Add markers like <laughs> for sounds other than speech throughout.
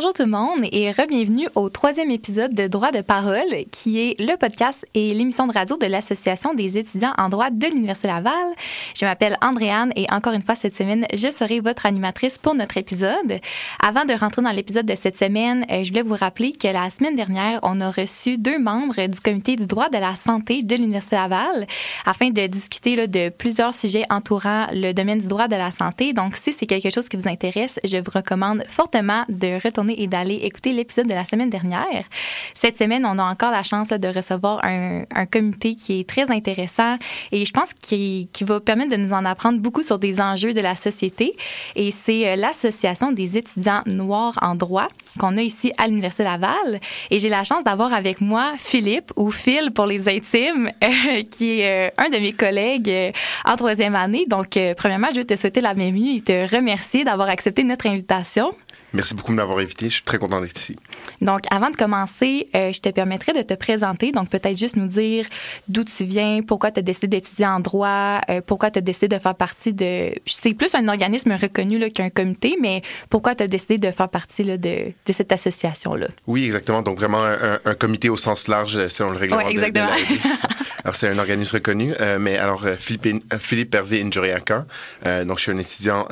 Bonjour tout le monde et re-bienvenue au troisième épisode de Droit de parole, qui est le podcast et l'émission de radio de l'Association des étudiants en droit de l'Université Laval. Je m'appelle Andréane et encore une fois cette semaine, je serai votre animatrice pour notre épisode. Avant de rentrer dans l'épisode de cette semaine, euh, je voulais vous rappeler que la semaine dernière, on a reçu deux membres du comité du droit de la santé de l'Université Laval afin de discuter de plusieurs sujets entourant le domaine du droit de la santé. Donc, si c'est quelque chose qui vous intéresse, je vous recommande fortement de retourner et d'aller écouter l'épisode de la semaine dernière. Cette semaine, on a encore la chance de recevoir un, comité qui est très intéressant et je pense qu'il qui va permettre de nous en apprendre beaucoup sur des enjeux de la société. Et c'est euh, l'Association des étudiants noirs en droit qu'on a ici à l'Université Laval. Et j'ai la chance d'avoir avec moi Philippe, ou Phil pour les intimes, <laughs> euh, qui est euh, un de mes collègues en troisième année. Donc, premièrement, je veux te souhaiter la bienvenue et te remercier d'avoir accepté notre invitation. Merci beaucoup de m'avoir invité. Je suis très content d'être ici. Donc, avant de commencer, euh, je te permettrai de te présenter. Donc, peut-être juste nous dire d'où tu viens, pourquoi tu as décidé d'étudier en droit, euh, pourquoi tu as décidé de faire partie de. C'est plus un organisme reconnu qu'un comité, mais pourquoi tu as décidé de faire partie là, de, de, cette association-là? Oui, exactement. Donc, vraiment un, un, comité au sens large euh, selon le règlement ouais, exactement. de, <laughs> Alors, c'est un organisme reconnu. Euh, mais alors, Philippe, Philippe Hervé Injuriaka, euh, donc je suis un étudiant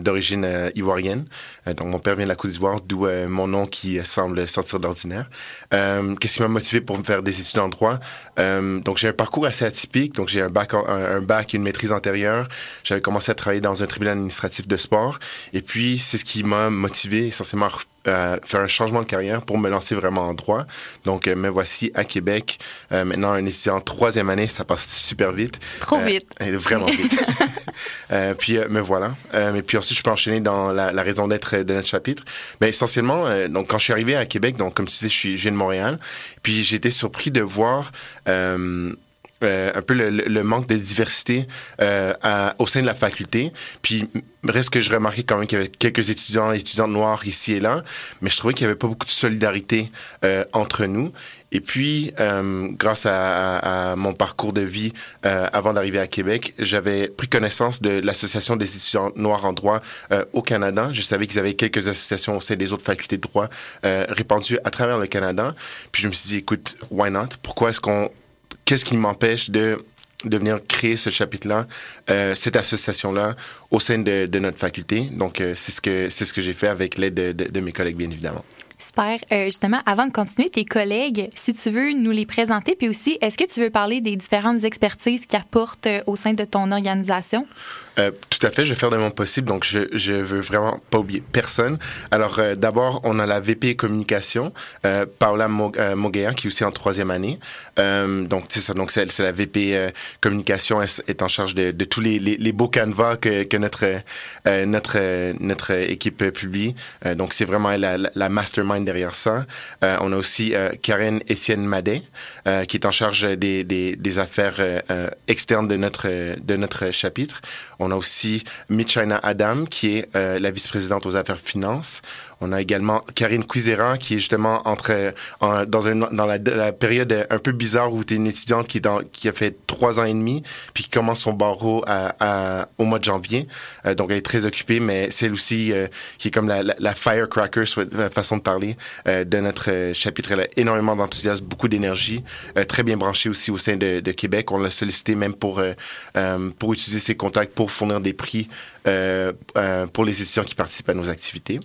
d'origine ivoirienne. Euh, donc, mon père vient de la Côte d'Ivoire, d'où euh, mon nom qui semble sortir d'ordinaire. Euh, qu'est-ce qui m'a motivé pour me faire des études en droit? donc, j'ai un parcours assez atypique. Donc, j'ai un bac, un, un, bac, une maîtrise antérieure. J'avais commencé à travailler dans un tribunal administratif de sport. Et puis, c'est ce qui m'a motivé essentiellement euh, faire un changement de carrière pour me lancer vraiment en droit. Donc, euh, me voici à Québec. Euh, maintenant, un étudiant en troisième année, ça passe super vite. Trop vite. vraiment vite. <laughs> puis, me voilà. et puis ensuite, je peux enchaîner dans la, la raison d'être de notre chapitre. Mais essentiellement, donc quand je suis arrivé à Québec, donc comme tu sais, je suis, je viens de Montréal. Puis, été surpris de voir euh, un peu le, le, manque de diversité euh, à, au sein de la faculté. Puis reste que je remarquais quand même qu'il y avait quelques étudiants et étudiantes noirs ici et là, mais je trouvais qu'il n'y avait pas beaucoup de solidarité euh, entre nous. Et puis, euh, grâce à, à, mon parcours de vie euh, avant d'arriver à Québec, j'avais pris connaissance de l'Association des étudiants noirs en droit euh, au Canada. Je savais qu'ils avaient quelques associations au sein des autres facultés de droit euh, répandues à travers le Canada. Puis je me suis dit, écoute, why not? Pourquoi est-ce qu'on qu'est-ce qui m'empêche de venir créer ce chapitre-là, euh, cette association-là au sein de, notre faculté. Donc, euh, c'est ce que j'ai fait avec l'aide de, de, de, mes collègues, bien évidemment. Super. Euh, justement, avant de continuer, tes collègues, si tu veux nous les présenter, puis aussi, est-ce que tu veux parler des différentes expertises qu'ils apportent euh, au sein de ton organisation? Euh, tout à fait, je vais faire de mon possible, donc je, je veux vraiment pas oublier personne. Alors, d'abord, on a la VP communication, Paula Moguer, qui est aussi en troisième année. donc, c'est ça, donc c'est la VP communication, elle est en charge de, tous les, les, beaux canevas que, notre notre notre équipe publie. donc, c'est vraiment la, mastermind derrière ça. on a aussi Karen Etienne Madet, qui est en charge des, affaires externes de notre de notre chapitre. On a aussi Michina Adam, qui est euh, la vice-présidente aux affaires finances. On a également Karine Cuisera, qui est justement entre en, dans, un, dans la, la, période un peu bizarre où tu es une étudiante qui, est dans, qui a fait trois ans et demi, puis qui commence son barreau à, à, au mois de janvier. Euh, donc, elle est très occupée, mais c'est elle aussi euh, qui est comme la, la, la firecracker, façon de parler, euh, de notre chapitre. Elle a énormément d'enthousiasme, beaucoup d'énergie, euh, très bien branchée aussi au sein de, de Québec. On l'a sollicité même pour, euh, pour utiliser ses contacts pour fournir des prix pour les étudiants qui participent à nos activités.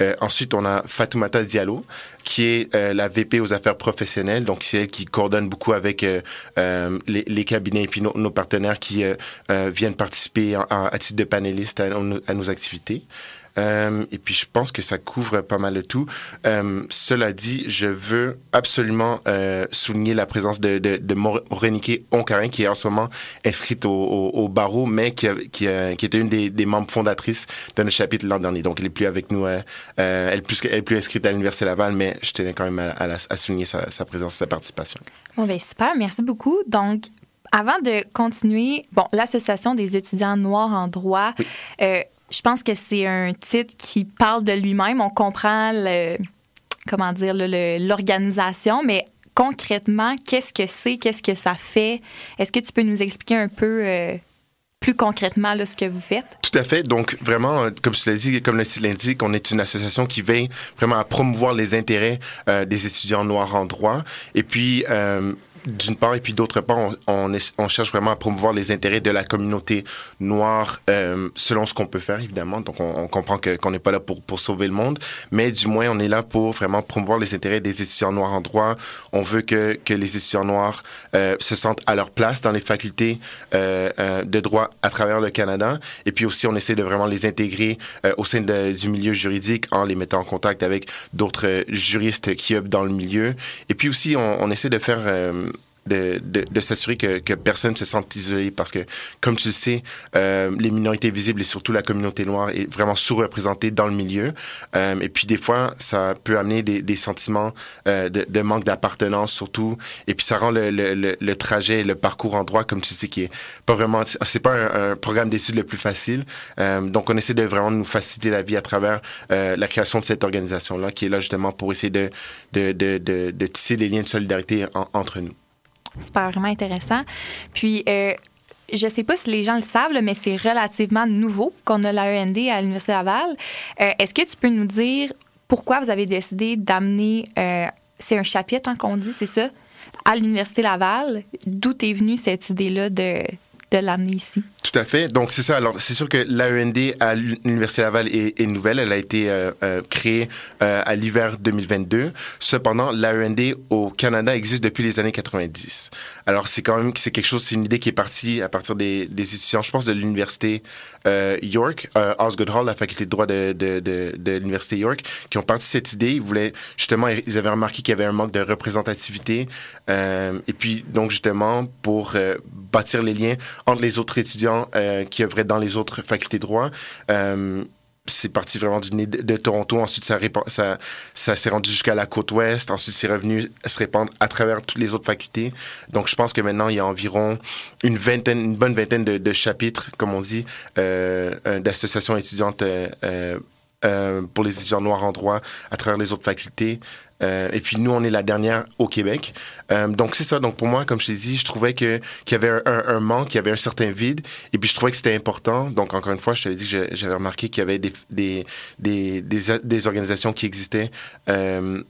Euh, ensuite, on a Fatoumata Diallo, qui est euh, la VP aux affaires professionnelles. Donc, c'est elle qui coordonne beaucoup avec euh, euh les, les, cabinets et puis nos, nos partenaires qui euh, viennent participer en, en, à titre de panélistes à, à nos activités. Euh, et puis, je pense que ça couvre pas mal de tout. Euh, cela dit, je veux absolument euh, souligner la présence de, de, de Morenike Onkarin, qui est en ce moment inscrite au, au, au barreau, mais qui, était une des, des, membres fondatrices de notre chapitre l'an dernier. Donc, elle est plus avec nous. Elle, est plus, elle est plus inscrite à l'Université Laval, mais je tenais quand même à, à, à souligner sa, sa présence, sa participation. Bon, ben super. Merci beaucoup. Donc, avant de continuer, bon, l'Association des étudiants noirs en droit, oui. euh, je pense que c'est un titre qui parle de lui-même. On comprend le, comment dire, l'organisation, mais concrètement, qu'est-ce que c'est, qu'est-ce que ça fait? Est-ce que tu peux nous expliquer un peu euh, plus concrètement ce que vous faites? Tout à fait. Donc, vraiment, comme tu l'as dit, comme le titre l'indique, on est une association qui veille vraiment à promouvoir les intérêts des étudiants noirs en droit. Et puis, d'une part, et puis d'autre part, on, on, on, cherche vraiment à promouvoir les intérêts de la communauté noire euh, selon ce qu'on peut faire, évidemment. Donc, on, on comprend que qu'on n'est pas là pour, pour sauver le monde, mais du moins, on est là pour vraiment promouvoir les intérêts des étudiants noirs en droit. On veut que, que les étudiants noirs euh, se sentent à leur place dans les facultés euh, euh de droit à travers le Canada. Et puis aussi, on essaie de vraiment les intégrer euh, au sein de, du milieu juridique en les mettant en contact avec d'autres juristes qui œuvrent dans le milieu. Et puis aussi, on, essaie de faire euh, de, de, de s'assurer que, que personne se sente isolé parce que, comme tu le sais, euh, les minorités visibles et surtout la communauté noire est vraiment sous-représentée dans le milieu. Euh, et puis des fois, ça peut amener des, des sentiments euh, de, de, manque d'appartenance surtout. Et puis ça rend le, le, le, le, trajet, le parcours en droit, comme tu sais, qui est pas vraiment, c'est pas un, un, programme d'études le plus facile. Euh, donc on essaie de vraiment nous faciliter la vie à travers euh, la création de cette organisation-là, qui est là justement pour essayer de, de, de, de, de tisser des liens de solidarité en, entre nous super vraiment intéressant. Puis, euh, je sais pas si les gens le savent, mais c'est relativement nouveau qu'on a l'AEND à l'Université Laval. Euh, Est-ce que tu peux nous dire pourquoi vous avez décidé d'amener, euh, c'est un chapitre hein, qu'on dit, c'est ça, à l'Université Laval? D'où est venue cette idée-là de, de l'amener ici? Tout à fait. Donc, c'est ça. Alors, c'est sûr que l'AEND à l'Université Laval est, nouvelle. Elle a été euh, euh, créée euh, à l'hiver 2022. Cependant, l'AEND au Canada existe depuis les années 90. Alors, c'est quand même c'est quelque chose, c'est une idée qui est partie à partir des, étudiants, je pense, de l'Université York, Osgood Hall, la faculté de droit de l'Université York, qui ont parti cette idée. Ils voulaient, justement, ils avaient remarqué qu'il y avait un manque de représentativité. et puis, donc, justement, pour bâtir les liens entre les autres étudiants euh, qui œuvraient dans les autres facultés de droit. Euh, c'est parti vraiment du nez de, Toronto. Ensuite, ça, s'est rendu jusqu'à la côte ouest. Ensuite, c'est revenu se répandre à travers toutes les autres facultés. Donc, je pense que maintenant, il y a environ une bonne vingtaine de, chapitres, comme on dit, euh, d'associations étudiantes pour les étudiants noirs en droit à travers les autres facultés. Euh, et puis nous, on est la dernière au Québec. Euh, donc c'est ça. Donc pour moi, comme je t'ai dit, je trouvais que qu'il y avait un, manque, qu'il y avait un certain vide. Et puis je trouvais que c'était important. Donc encore une fois, je t'avais dit que j'avais remarqué qu'il y avait des des, des, des, des organisations qui existaient euh,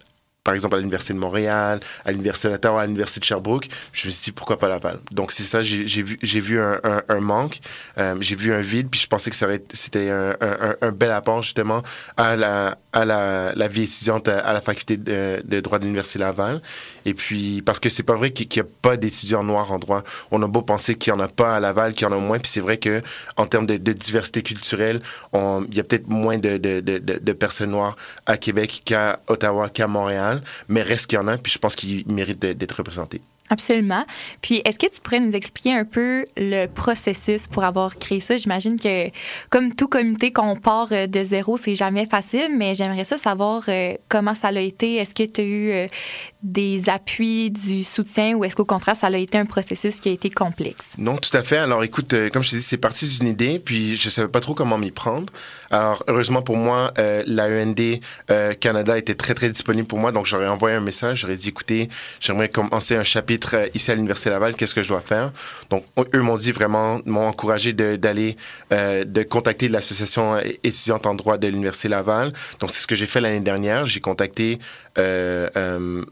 par exemple à l'Université de Montréal, à l'Université d'Ottawa, à l'Université de Sherbrooke. Je me suis dit, pourquoi pas Laval? Donc, c'est ça, j'ai vu, j'ai vu un, un, manque, euh, j'ai vu un vide, puis je pensais que c'était un, un, bel apport, justement, à la, à la, la vie étudiante à, la faculté de, de, droit de l'Université Laval. Et puis, parce que c'est pas vrai qu'il n'y a pas d'étudiants noirs en droit. On a beau penser qu'il n'y en a pas à Laval, qu'il y en a moins, puis c'est vrai que en termes de, de diversité culturelle, il y a peut-être moins de, de, de personnes noires à Québec qu'à Ottawa, qu'à Montréal mais reste qu'il y en a, puis je pense qu'il mérite d'être représenté. Absolument. Puis, est-ce que tu pourrais nous expliquer un peu le processus pour avoir créé ça? J'imagine que, comme tout comité, qu'on part euh, de zéro, c'est jamais facile, mais j'aimerais ça savoir euh, comment ça l'a été. Est-ce que tu as eu euh, des appuis, du soutien, ou est-ce qu'au contraire, ça a été un processus qui a été complexe? Non, tout à fait. Alors, écoute, comme je te dis, c'est parti d'une idée, puis je savais pas trop comment m'y prendre. Alors, heureusement pour moi, euh, l'AEND Canada était très, très disponible pour moi, donc j'aurais envoyé un message, j'aurais dit, écoutez, j'aimerais commencer un chapitre euh, ici à l'Université Laval, qu'est-ce que je dois faire? Donc, eux m'ont dit vraiment, m'ont encouragé d'aller, euh, de contacter l'association étudiante en droit de l'Université Laval. Donc, c'est ce que j'ai fait l'année dernière. J'ai contacté euh, euh,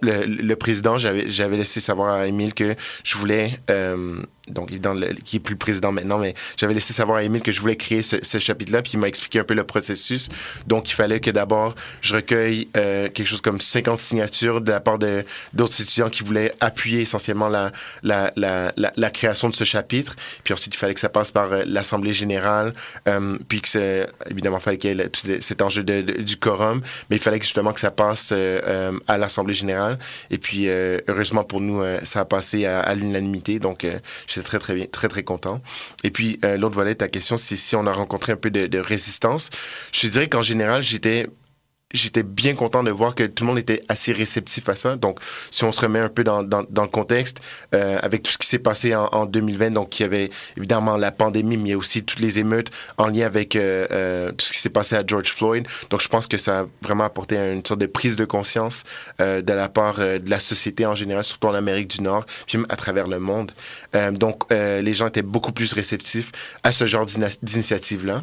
le, président, j'avais laissé savoir à Émile que je voulais euh, donc le, qui est plus président maintenant, mais j'avais laissé savoir à Émile que je voulais créer ce, ce chapitre-là, puis il m'a expliqué un peu le processus. Donc, il fallait que d'abord, je recueille euh, quelque chose comme 50 signatures de la part de d'autres étudiants qui voulaient appuyer essentiellement la, la, la, la, création de ce chapitre. Puis ensuite, il fallait que ça passe par euh, l'Assemblée générale, euh, puis que c'est, évidemment, il fallait qu'il y ait tout cet enjeu de, du quorum, mais il fallait que, justement que ça passe euh, euh à l'Assemblée générale. Et puis, heureusement pour nous, ça a passé à, à l'unanimité. Donc, J'étais très, très bien, très, très content. Et puis, euh, l'autre volet, ta question, c'est si on a rencontré un peu de, de résistance. Je dirais qu'en général, j'étais j'étais bien content de voir que tout le monde était assez réceptif à ça. Donc, si on se remet un peu dans, le contexte, euh, avec tout ce qui s'est passé en, en, 2020, donc il y avait évidemment la pandémie, mais il y a aussi toutes les émeutes en lien avec euh, euh, tout ce qui s'est passé à George Floyd. Donc, je pense que ça a vraiment apporté une sorte de prise de conscience de la part de la société en général, surtout en Amérique du Nord, puis même à travers le monde. Donc, les gens étaient beaucoup plus réceptifs à ce genre d'initiative-là.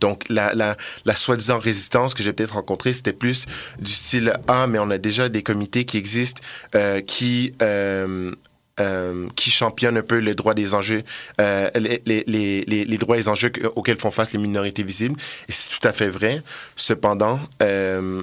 Donc, la, la, soi-disant résistance que j'ai peut-être rencontrée, c'était plus du style Ah, mais on a déjà des comités qui existent euh, qui. Euh, euh, qui championne un peu les droits des enjeux, euh, les, les, les, droits et enjeux auxquels font face les minorités visibles. Et c'est tout à fait vrai. Cependant, euh,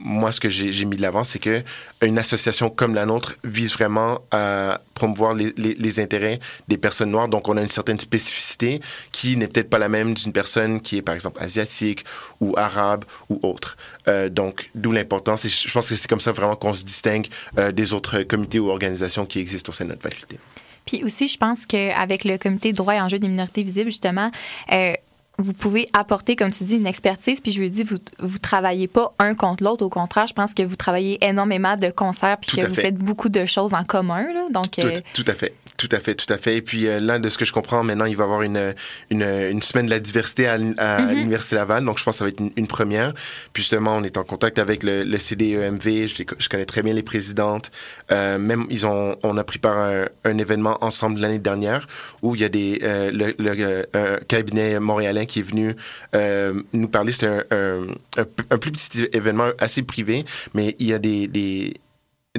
moi, ce que j'ai mis de l'avant, c'est que une association comme la nôtre vise vraiment à promouvoir les, intérêts des personnes noires. Donc, on a une certaine spécificité qui n'est peut-être pas la même d'une personne qui est, par exemple, asiatique ou arabe ou autre. Euh, donc, d'où l'importance. Et je pense que c'est comme ça vraiment qu'on se distingue euh, des autres comités ou organisations qui existent au sein de notre faculté. Puis aussi, je pense qu'avec le comité droit et enjeux des minorités visibles, justement, euh, vous pouvez apporter, comme tu dis, une expertise. Puis je lui dis, vous vous travaillez pas un contre l'autre. Au contraire, je pense que vous travaillez énormément de concerts puis que vous faites beaucoup de choses en commun. Là. Donc, tout, euh... tout, à fait. Tout à fait, tout à fait. Et puis euh, là, de ce que je comprends, maintenant, il va y avoir une, une, une semaine de la diversité à, à mm-hmm. l'Université Laval. Donc, je pense que ça va être une, une, première. Puis justement, on est en contact avec le, le CDEMV. Je, je, connais très bien les présidentes. Euh, même, ils ont, on a préparé un, un événement ensemble l'année dernière où il y a des, euh, le, le un cabinet montréalais qui est venu euh, nous parler. C'était un, un, un, plus petit événement assez privé, mais il y a des, des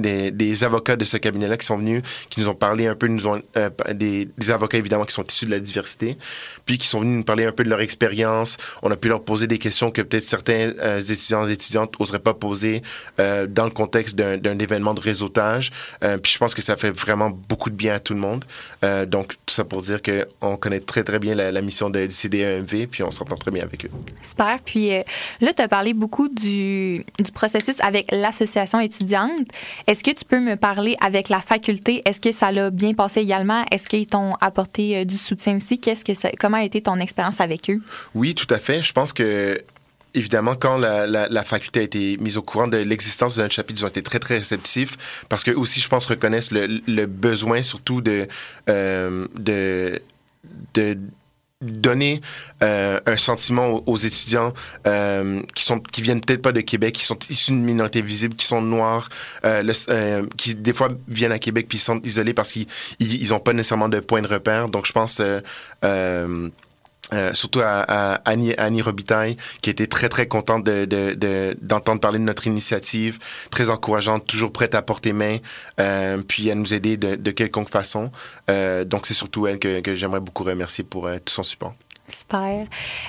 des, avocats de ce cabinet-là qui sont venus, qui nous ont parlé un peu, euh, des, avocats évidemment qui sont issus de la diversité, puis qui sont venus nous parler un peu de leur expérience. On a pu leur poser des questions que peut-être certains euh, étudiants et étudiantes n'oseraient pas poser euh, dans le contexte d'un événement de réseautage. Puis je pense que ça fait vraiment beaucoup de bien à tout le monde. Donc tout ça pour dire que on connaît très très bien la, mission de l'CDEMV, puis on s'entend très bien avec eux. Super. Puis là, tu as parlé beaucoup du, du processus avec l'association étudiante. Est-ce que tu peux me parler avec la faculté? Est-ce que ça l'a bien passé également? Est-ce qu'ils t'ont apporté euh, du soutien aussi? Que comment a été ton expérience avec eux? Oui, tout à fait. Je pense que évidemment, quand la, faculté a été mise au courant de l'existence d'un chapitre, ils ont été très, très réceptifs parce que aussi, je pense, reconnaissent le, le besoin surtout de, euh, de, de donner euh, un sentiment aux, aux étudiants euh, qui sont qui viennent peut-être pas de Québec, qui sont issus d'une minorité visible, qui sont noirs, euh, le, euh, qui des fois viennent à Québec puis sont isolés parce qu'ils ils, ont pas nécessairement de point de repère. Donc je pense euh, surtout à, à, Annie, Annie Robitaille, qui était très, très contente de, de, d'entendre parler de notre initiative, très encourageante, toujours prête à porter main, euh, puis à nous aider de, de quelconque façon. Euh, donc, c'est surtout elle que, que j'aimerais beaucoup remercier pour euh, tout son support. Super.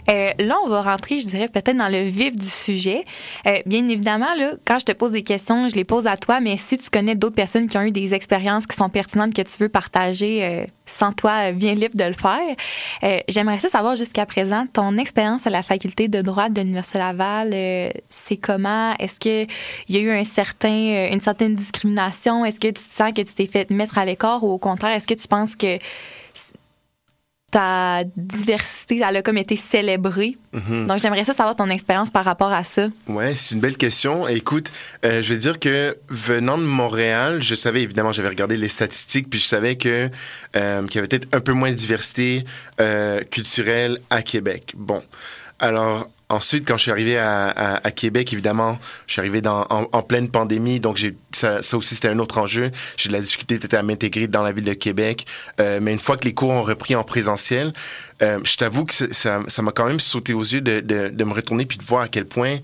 Euh, là, on va rentrer, je dirais, peut-être dans le vif du sujet. Euh, bien évidemment, là, quand je te pose des questions, je les pose à toi, mais si tu connais d'autres personnes qui ont eu des expériences qui sont pertinentes que tu veux partager euh, sans toi, bien libre de le faire, euh, j'aimerais ça savoir jusqu'à présent, ton expérience à la faculté de droit de l'Université Laval, euh, c'est comment? Est-ce qu'il y a eu un certain, euh, une certaine discrimination? Est-ce que tu sens que tu t'es fait mettre à l'écart ou au contraire, est-ce que tu penses que ta diversité, elle a comme été célébrée. Mm-hmm. Donc, j'aimerais ça savoir ton expérience par rapport à ça. Ouais, c'est une belle question. Écoute, euh, je vais dire que venant de Montréal, je savais évidemment, j'avais regardé les statistiques, puis je savais que euh, qu'il y avait peut-être un peu moins de diversité euh, culturelle à Québec. Bon, alors Ensuite, quand je suis arrivé à, à, Québec, évidemment, je suis arrivé dans, en, pleine pandémie, donc ça, aussi c'était un autre enjeu. J'ai de la difficulté peut-être à m'intégrer dans la ville de Québec, euh, mais une fois que les cours ont repris en présentiel, euh, je t'avoue que ça ça m'a quand même sauté aux yeux de, de, de me retourner puis de voir à quel point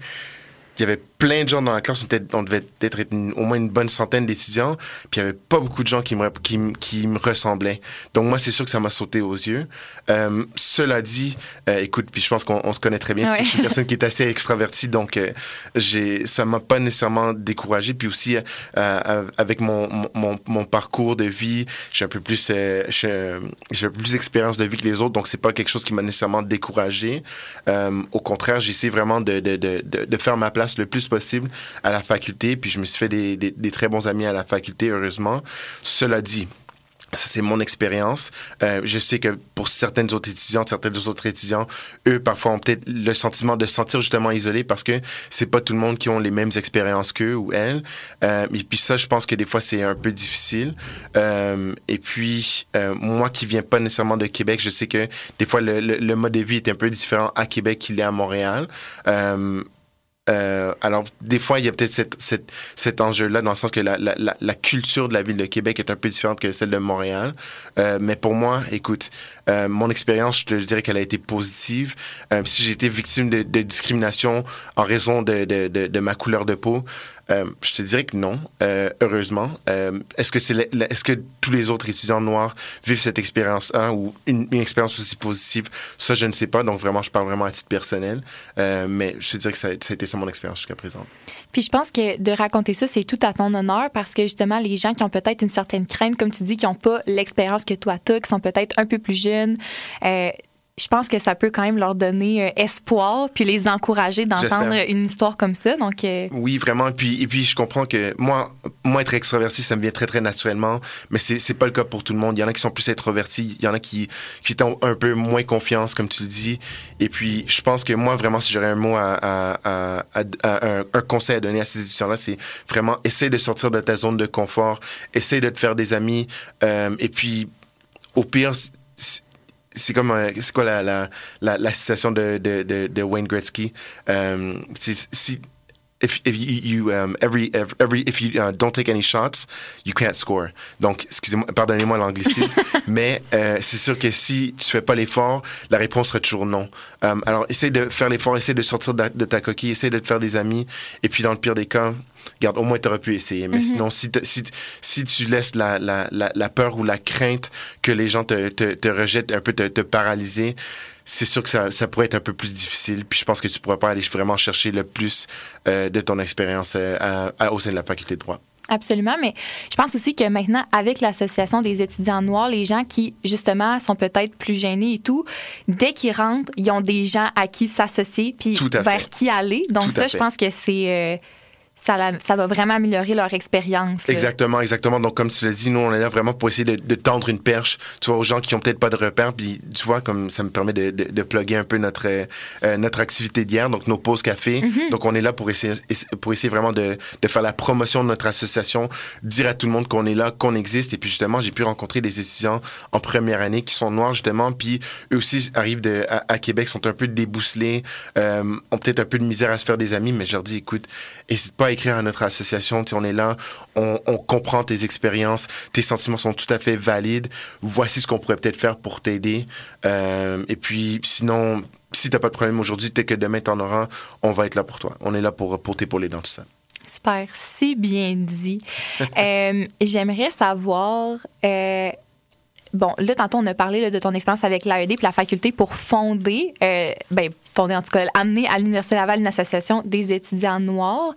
il y avait plein de gens dans la classe, on, on devait être une, au moins une bonne centaine d'étudiants, puis il y avait pas beaucoup de gens qui me, qui, qui me ressemblaient. Donc moi, c'est sûr que ça m'a sauté aux yeux. Euh, cela dit, euh, écoute, puis je pense qu'on se connaît très bien, ouais. je suis une personne qui est assez extravertie, donc euh, j'ai, ça m'a pas nécessairement découragé. Puis aussi, euh, avec mon, mon, mon, parcours de vie, j'ai un peu plus, j'ai plus d'expérience de vie que les autres, donc c'est pas quelque chose qui m'a nécessairement découragé. Au contraire, j'ai essayé vraiment de, de, de, de, faire ma place le plus possible à la faculté, puis je me suis fait des, très bons amis à la faculté, heureusement. Cela dit, Ça, c'est mon expérience. Euh, je sais que pour certaines autres étudiantes, certains autres étudiants, eux, parfois, ont peut-être le sentiment de se sentir justement isolés parce que c'est pas tout le monde qui ont les mêmes expériences qu'eux ou elles. Euh, et puis ça, je pense que des fois, c'est un peu difficile. Euh, et puis, moi qui viens pas nécessairement de Québec, je sais que des fois, le, mode de vie est un peu différent à Québec qu'il est à Montréal. Euh, alors, des fois, il y a peut-être cette, cette, cet enjeu-là, dans le sens que la, la, la, culture de la ville de Québec est un peu différente que celle de Montréal. Euh, mais pour moi, écoute, euh, mon expérience, je te dirais qu'elle a été positive. Euh, si j'ai été victime de, discrimination en raison de, ma couleur de peau, euh, je te dirais que non, heureusement. Est-ce que tous les autres étudiants noirs vivent cette expérience là ou une, expérience aussi positive? Ça, je ne sais pas. Donc vraiment, je parle vraiment à titre personnel. Mais je te dirais que ça, ça a été ça mon expérience jusqu'à présent. Puis je pense que de raconter ça, c'est tout à ton honneur parce que justement, les gens qui ont peut-être une certaine crainte, comme tu dis, qui n'ont pas l'expérience que toi tu qui sont peut-être un peu plus jeunes, euh, je pense que ça peut quand même leur donner euh, espoir puis les encourager d'entendre une histoire comme ça. Donc euh... oui, vraiment. Et puis et puis je comprends que moi moi être extraverti ça me vient très très naturellement, mais c'est c'est pas le cas pour tout le monde. Il y en a qui sont plus introvertis, il y en a qui qui ont un peu moins confiance comme tu le dis. Et puis je pense que moi vraiment si j'aurais un mot à, à, à, à un, un, conseil à donner à ces étudiants là, c'est vraiment essayer de sortir de ta zone de confort, essayer de te faire des amis euh, et puis au pire c'est comme c'est quoi la la la, la citation de, de de, de Wayne Gretzky? Um, si if, if you, you um, every every if you uh, don't take any shots you can't score donc excusez-moi pardonnez-moi l'anglicisme <laughs> mais euh, c'est sûr que si tu fais pas l'effort la réponse sera toujours non um, alors essaye de faire l'effort essaye de sortir de, de ta coquille essaye de te faire des amis et puis dans le pire des cas Regarde, au moins, tu aurais pu essayer. Mais mm -hmm. sinon, si, si, si tu laisses la, la, la, la, peur ou la crainte que les gens te, te, te rejettent, un peu te, te paralyser, c'est sûr que ça, ça pourrait être un peu plus difficile. Puis je pense que tu pourras pas aller vraiment chercher le plus euh, de ton expérience euh, au sein de la faculté de droit. Absolument, mais je pense aussi que maintenant, avec l'Association des étudiants noirs, les gens qui, justement, sont peut-être plus gênés et tout, dès qu'ils rentrent, ils ont des gens à qui s'associer, puis vers fait. qui aller. Donc Tout ça, je pense que c'est... Euh, ça, la, ça, va vraiment améliorer leur expérience. Exactement, exactement. Donc, comme tu l'as dit, nous, on est là vraiment pour essayer de, de tendre une perche, tu vois, aux gens qui ont peut-être pas de repères. Puis, tu vois, comme ça me permet de, de, de plugger un peu notre, euh, notre activité d'hier, donc nos pauses café. Mm -hmm. Donc, on est là pour essayer, pour essayer vraiment de, de faire la promotion de notre association, dire à tout le monde qu'on est là, qu'on existe. Et puis, justement, j'ai pu rencontrer des étudiants en première année qui sont noirs, justement. Puis, eux aussi arrivent de, à, à Québec, sont un peu débousselés, euh, ont peut-être un peu de misère à se faire des amis, mais je leur dis, écoute, n'hésite pas écrire à notre association. Tu on est là, on, on comprend tes expériences, tes sentiments sont tout à fait valides. Voici ce qu'on pourrait peut-être faire pour t'aider. Euh, et puis, sinon, si t'as pas de problème aujourd'hui, dès que demain t'en auras, on va être là pour toi. On est là pour, pour t'épauler dans tout ça. Super, si bien dit. <laughs> euh, J'aimerais savoir. Euh, bon, là, tantôt, on a parlé là, de ton expérience avec l'AED puis la faculté pour fonder, euh, ben, fonder en tout cas, amener à l'Université Laval une association des étudiants noirs.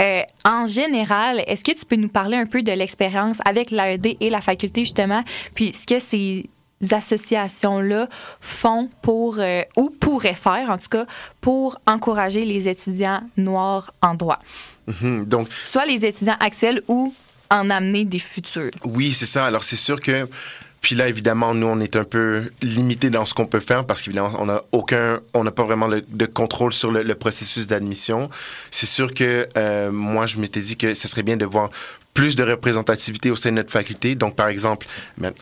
Euh, en général, est-ce que tu peux nous parler un peu de l'expérience avec l'AED et la faculté, justement, puis ce que ces associations-là font pour, euh, ou pourraient faire, en tout cas, pour encourager les étudiants noirs en droit? Mm -hmm. Donc, Soit les étudiants actuels ou en amener des futurs. Oui, c'est ça. Alors, c'est sûr que puis là, évidemment, nous, on est un peu limité dans ce qu'on peut faire parce qu'évidemment, on n'a aucun, on n'a pas vraiment de contrôle sur le, processus d'admission. C'est sûr que euh, moi, je m'étais dit que ça serait bien de voir plus de représentativité au sein de notre faculté. Donc, par exemple,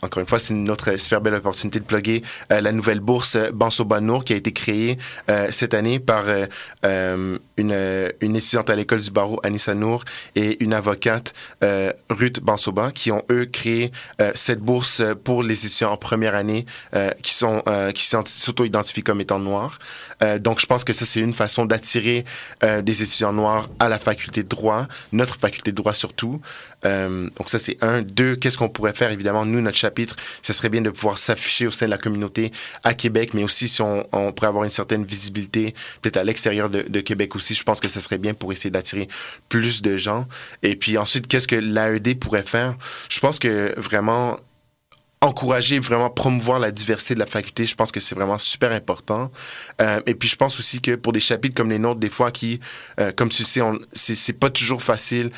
encore une fois, c'est une autre super belle opportunité de plugger euh, la nouvelle bourse Banso Banour qui a été créée euh, cette année par euh, une, une étudiante à l'école du barreau, Anissa Nour, et une avocate, euh, Ruth Bansoba, qui ont, eux, créé euh, cette bourse pour les étudiants en première année euh, qui sont qui s'auto-identifient comme étant noirs. donc, je pense que ça, c'est une façon d'attirer des étudiants noirs à la faculté de droit, notre faculté de droit surtout. Euh, donc ça, c'est un. Deux, qu'est-ce qu'on pourrait faire? Évidemment, nous, notre chapitre, ce serait bien de pouvoir s'afficher au sein de la communauté à Québec, mais aussi si on, pourrait avoir une certaine visibilité, peut-être à l'extérieur de, Québec aussi, je pense que ce serait bien pour essayer d'attirer plus de gens. Et puis ensuite, qu'est-ce que l'AED pourrait faire? Je pense que vraiment, encourager, vraiment promouvoir la diversité de la faculté, je pense que c'est vraiment super important. Euh, et puis je pense aussi que pour des chapitres comme les nôtres, des fois qui, euh, comme tu sais, c'est pas toujours facile.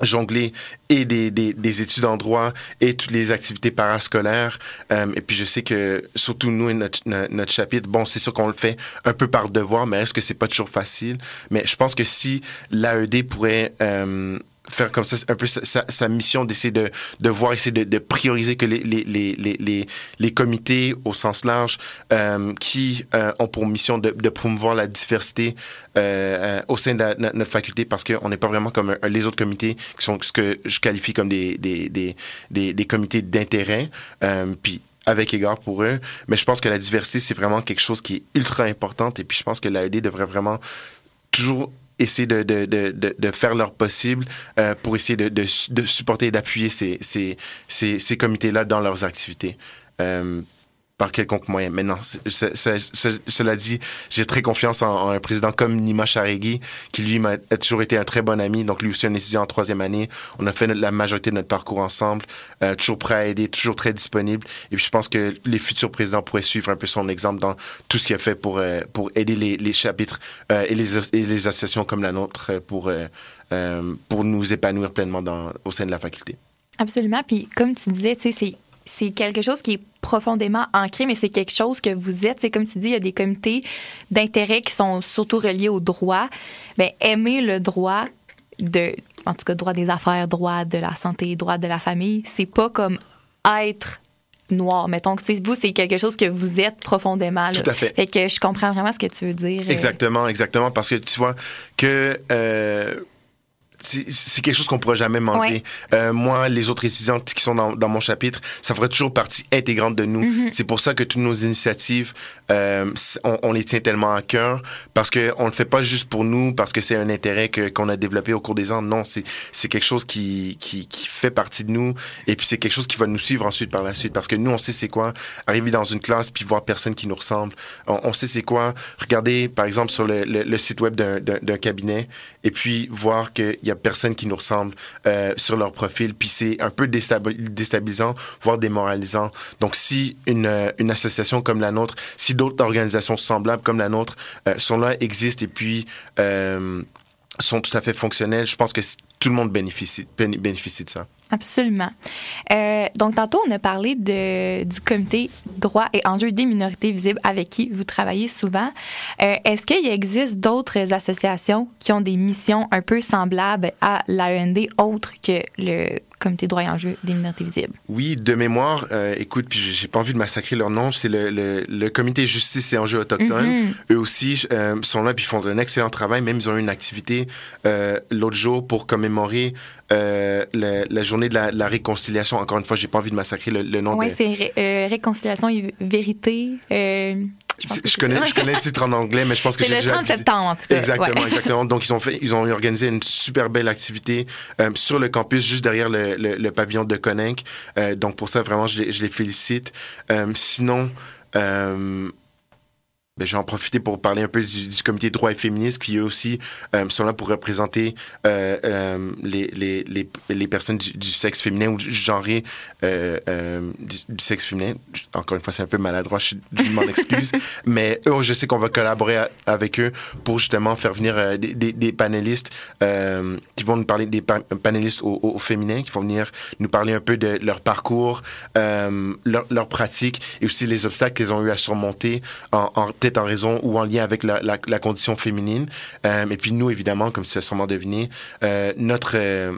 Jongler et des, des, des, études en droit et toutes les activités parascolaires. Euh, et puis je sais que surtout nous et notre, notre chapitre, bon, c'est sûr qu'on le fait un peu par devoir, mais est-ce que c'est pas toujours facile? Mais je pense que si l'AED pourrait euh, faire comme ça un peu sa, sa mission d'essayer de, de voir, essayer de, de prioriser que les, les, les, les, les comités au sens large euh, qui euh, ont pour mission de, de promouvoir la diversité euh, euh au sein de, notre faculté parce qu'on n'est pas vraiment comme les autres comités qui sont ce que je qualifie comme des, des, des, des, des comités d'intérêt. Euh, puis avec égard pour eux. Mais je pense que la diversité, c'est vraiment quelque chose qui est ultra important. Et puis je pense que l'AED devrait vraiment toujours essayer de, de, de, de, faire leur possible euh, pour essayer de, supporter et d'appuyer ces, ces, ces, ces comités-là dans leurs activités. Euh, par quelconque moyen. Maintenant, cela dit, j'ai très confiance en, un président comme Nima Charegui, qui lui m'a toujours été un très bon ami. Donc lui aussi un étudiant en troisième année. On a fait la majorité de notre parcours ensemble, euh, toujours prêt à aider, toujours très disponible. Et puis je pense que les futurs présidents pourraient suivre un peu son exemple dans tout ce qu'il a fait pour euh, pour aider les, chapitres euh, et, les, et les associations comme la nôtre pour pour nous épanouir pleinement dans au sein de la faculté. Absolument. Puis comme tu disais, tu sais, c'est c'est quelque chose qui est profondément ancré, mais c'est quelque chose que vous êtes. C'est comme tu dis, il y a des comités d'intérêt qui sont surtout reliés au droit. Mais aimer le droit de, en tout cas, droit des affaires, droit de la santé, droit de la famille, c'est pas comme être noir. Mettons que vous, c'est quelque chose que vous êtes profondément. Tout à fait. Fait que je comprends vraiment ce que tu veux dire. Euh. Exactement, exactement. Parce que tu vois que euh, c'est quelque chose qu'on pourra jamais manquer. Euh, moi, les autres étudiants qui sont dans, dans, mon chapitre, ça ferait toujours partie intégrante de nous. Mm-hmm. C'est pour ça que toutes nos initiatives, euh, on, on, les tient tellement à cœur parce que on le fait pas juste pour nous, parce que c'est un intérêt que qu'on a développé au cours des ans. Non, c'est c'est quelque chose qui, qui qui fait partie de nous et puis c'est quelque chose qui va nous suivre ensuite par la suite parce que nous on sait c'est quoi arriver dans une classe puis voir personne qui nous ressemble. On, on sait c'est quoi regarder par exemple sur le, le, le site web d'un cabinet et puis voir qu'il y a personne qui nous ressemble euh, sur leur profil. Puis c'est un peu déstabilisant, voire démoralisant. Donc si une, euh, une association comme la nôtre, si d'autres organisations semblables comme la nôtre euh, sont là, existent et puis sont tout à fait fonctionnelles, je pense que tout le monde bénéficie, bénéficie de ça. Absolument. Euh, donc, tantôt, on a parlé de, du comité droit et enjeux des minorités visibles avec qui vous travaillez souvent. Euh, Est-ce qu'il existe d'autres associations qui ont des missions un peu semblables à l'AEND autres que le comité droit et enjeux des minorités visibles? Oui, de mémoire, euh, écoute, puis j'ai pas envie de massacrer leur nom, c'est le, le, le, comité justice et enjeux autochtones. Mm -hmm. Eux aussi euh, sont là puis font un excellent travail. Même ils ont eu une activité euh, l'autre jour pour commémorer la, la, journée de la, la, réconciliation. Encore une fois, j'ai pas envie de massacrer le, le nom. Oui, de... c'est ré, réconciliation et vérité. Euh, je, connais, je connais le titre en anglais, mais je pense que j'ai déjà. C'est le 30 septembre, en tout cas. Exactement, ouais. exactement. Donc, ils ont fait, ils ont organisé une super belle activité euh, sur le campus, juste derrière le, le, le pavillon de Coninck. Euh, donc, pour ça, vraiment, je les, je les félicite. Euh, sinon, ben, je vais en profiter pour parler un peu du, du comité droits et féministes qui eux aussi euh, sont là pour représenter euh, euh, les, les, les, les, personnes du, du, sexe féminin ou du genre euh, du, du, sexe féminin. Encore une fois, c'est un peu maladroit, je, je m'en excuse. <laughs> mais eux, je sais qu'on va collaborer avec eux pour justement faire venir des, des, des, panélistes qui vont nous parler des pa panélistes au, au, féminin, qui vont venir nous parler un peu de leur parcours, leur, leur pratique et aussi les obstacles qu'ils ont eu à surmonter en, en en raison ou en lien avec la, condition féminine. Euh, et puis nous, évidemment, comme tu as sûrement deviné, euh, notre... Euh,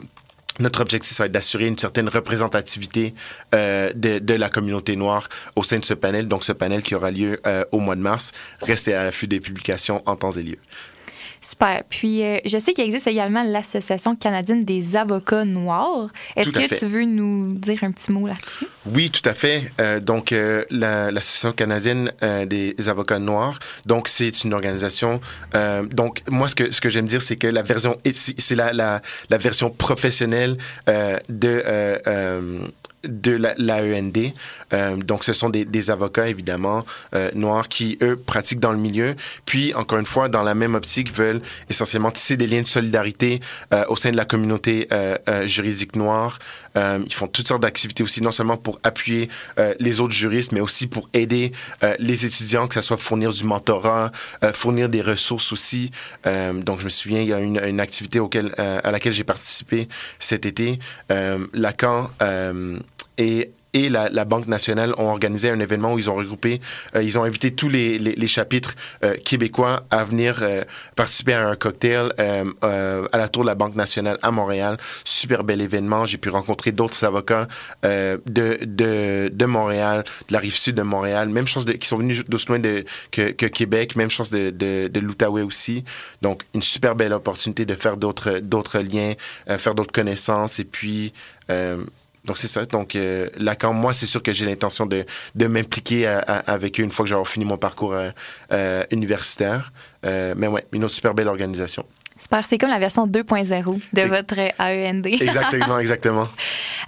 notre objectif, ça va être d'assurer une certaine représentativité de, la communauté noire au sein de ce panel. Donc, ce panel qui aura lieu au mois de mars. Restez à l'affût des publications en temps et lieu. Super. Puis, euh, je sais qu'il existe également l'Association canadienne des avocats noirs. Est-ce que fait. tu veux nous dire un petit mot là-dessus? Oui, tout à fait. Euh, donc, euh, l'Association la, canadienne euh, des avocats noirs, donc, c'est une organisation. Euh, donc, moi, ce que, ce que j'aime dire, c'est que la version, c'est la, la, la, version professionnelle euh, de de l'AEND. La euh, donc, ce sont des, des avocats, évidemment, euh, noirs qui, eux, pratiquent dans le milieu. Puis, encore une fois, dans la même optique, veulent essentiellement tisser des liens de solidarité euh, au sein de la communauté euh, euh, juridique noire. ils font toutes sortes d'activités aussi, non seulement pour appuyer les autres juristes, mais aussi pour aider les étudiants, que ce soit fournir du mentorat, fournir des ressources aussi. donc, je me souviens, il y a une, une activité auquel, à laquelle j'ai participé cet été. Lacan et la, Banque nationale ont organisé un événement où ils ont regroupé, euh, ils ont invité tous les, chapitres euh, québécois à venir euh, participer à un cocktail à la tour de la Banque nationale à Montréal. Super bel événement. J'ai pu rencontrer d'autres avocats de, de, de Montréal, de la rive sud de Montréal, même chose de, qui sont venus d'aussi loin de, que, que Québec, même de, de, de l'Outaouais aussi. Donc, une super belle opportunité de faire d'autres d'autres liens, faire d'autres connaissances et puis donc c'est ça. Donc euh, Lacan, moi c'est sûr que j'ai l'intention de, de m'impliquer avec eux une fois que j'aurai fini mon parcours euh, euh, universitaire. Euh, mais ouais, une autre super belle organisation. Super, c'est comme la version 2.0 de votre AEND. <laughs> Exactement, exactement.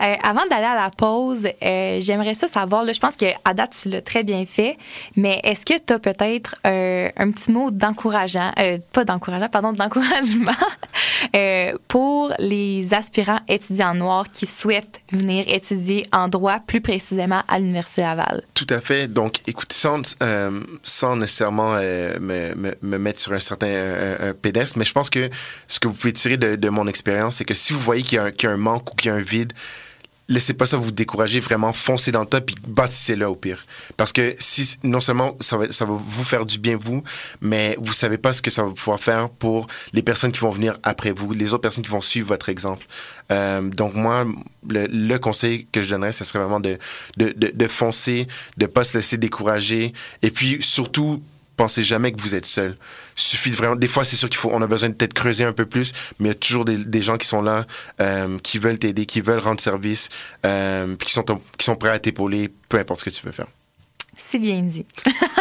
euh, avant d'aller à la pause, euh, j'aimerais ça savoir, là, je pense que à date, tu l'as très bien fait, mais est-ce que tu as peut-être euh, un petit mot d'encourageant, pas d'encourageant, pardon, d'encouragement <laughs> pour les aspirants étudiants noirs qui souhaitent venir étudier en droit, plus précisément à l'Université Laval? Tout à fait. Donc, écoutez, sans, sans nécessairement me, me, me, mettre sur un certain pédestre, mais je pense que ce que vous pouvez tirer de, mon expérience, c'est que si vous voyez qu'il y, a un manque ou qu'il y a un vide, laissez pas ça vous décourager, vraiment foncez dans le top et bâtissez-le au pire. Parce que si non seulement ça va, vous faire du bien vous, mais vous savez pas ce que ça va pouvoir faire pour les personnes qui vont venir après vous, les autres personnes qui vont suivre votre exemple. Euh, donc moi, le, le, conseil que je donnerais, ce serait vraiment de, de, de, de foncer, de pas se laisser décourager et puis surtout pensez jamais que vous êtes seul. Suffit vraiment. Des fois, c'est sûr qu'il faut. On a besoin de peut-être creuser un peu plus, mais il y a toujours des, des gens qui sont là, euh, qui veulent t'aider, qui veulent rendre service, euh, qui sont qui sont prêts à t'épauler, peu importe ce que tu veux faire. C'est bien dit. <laughs>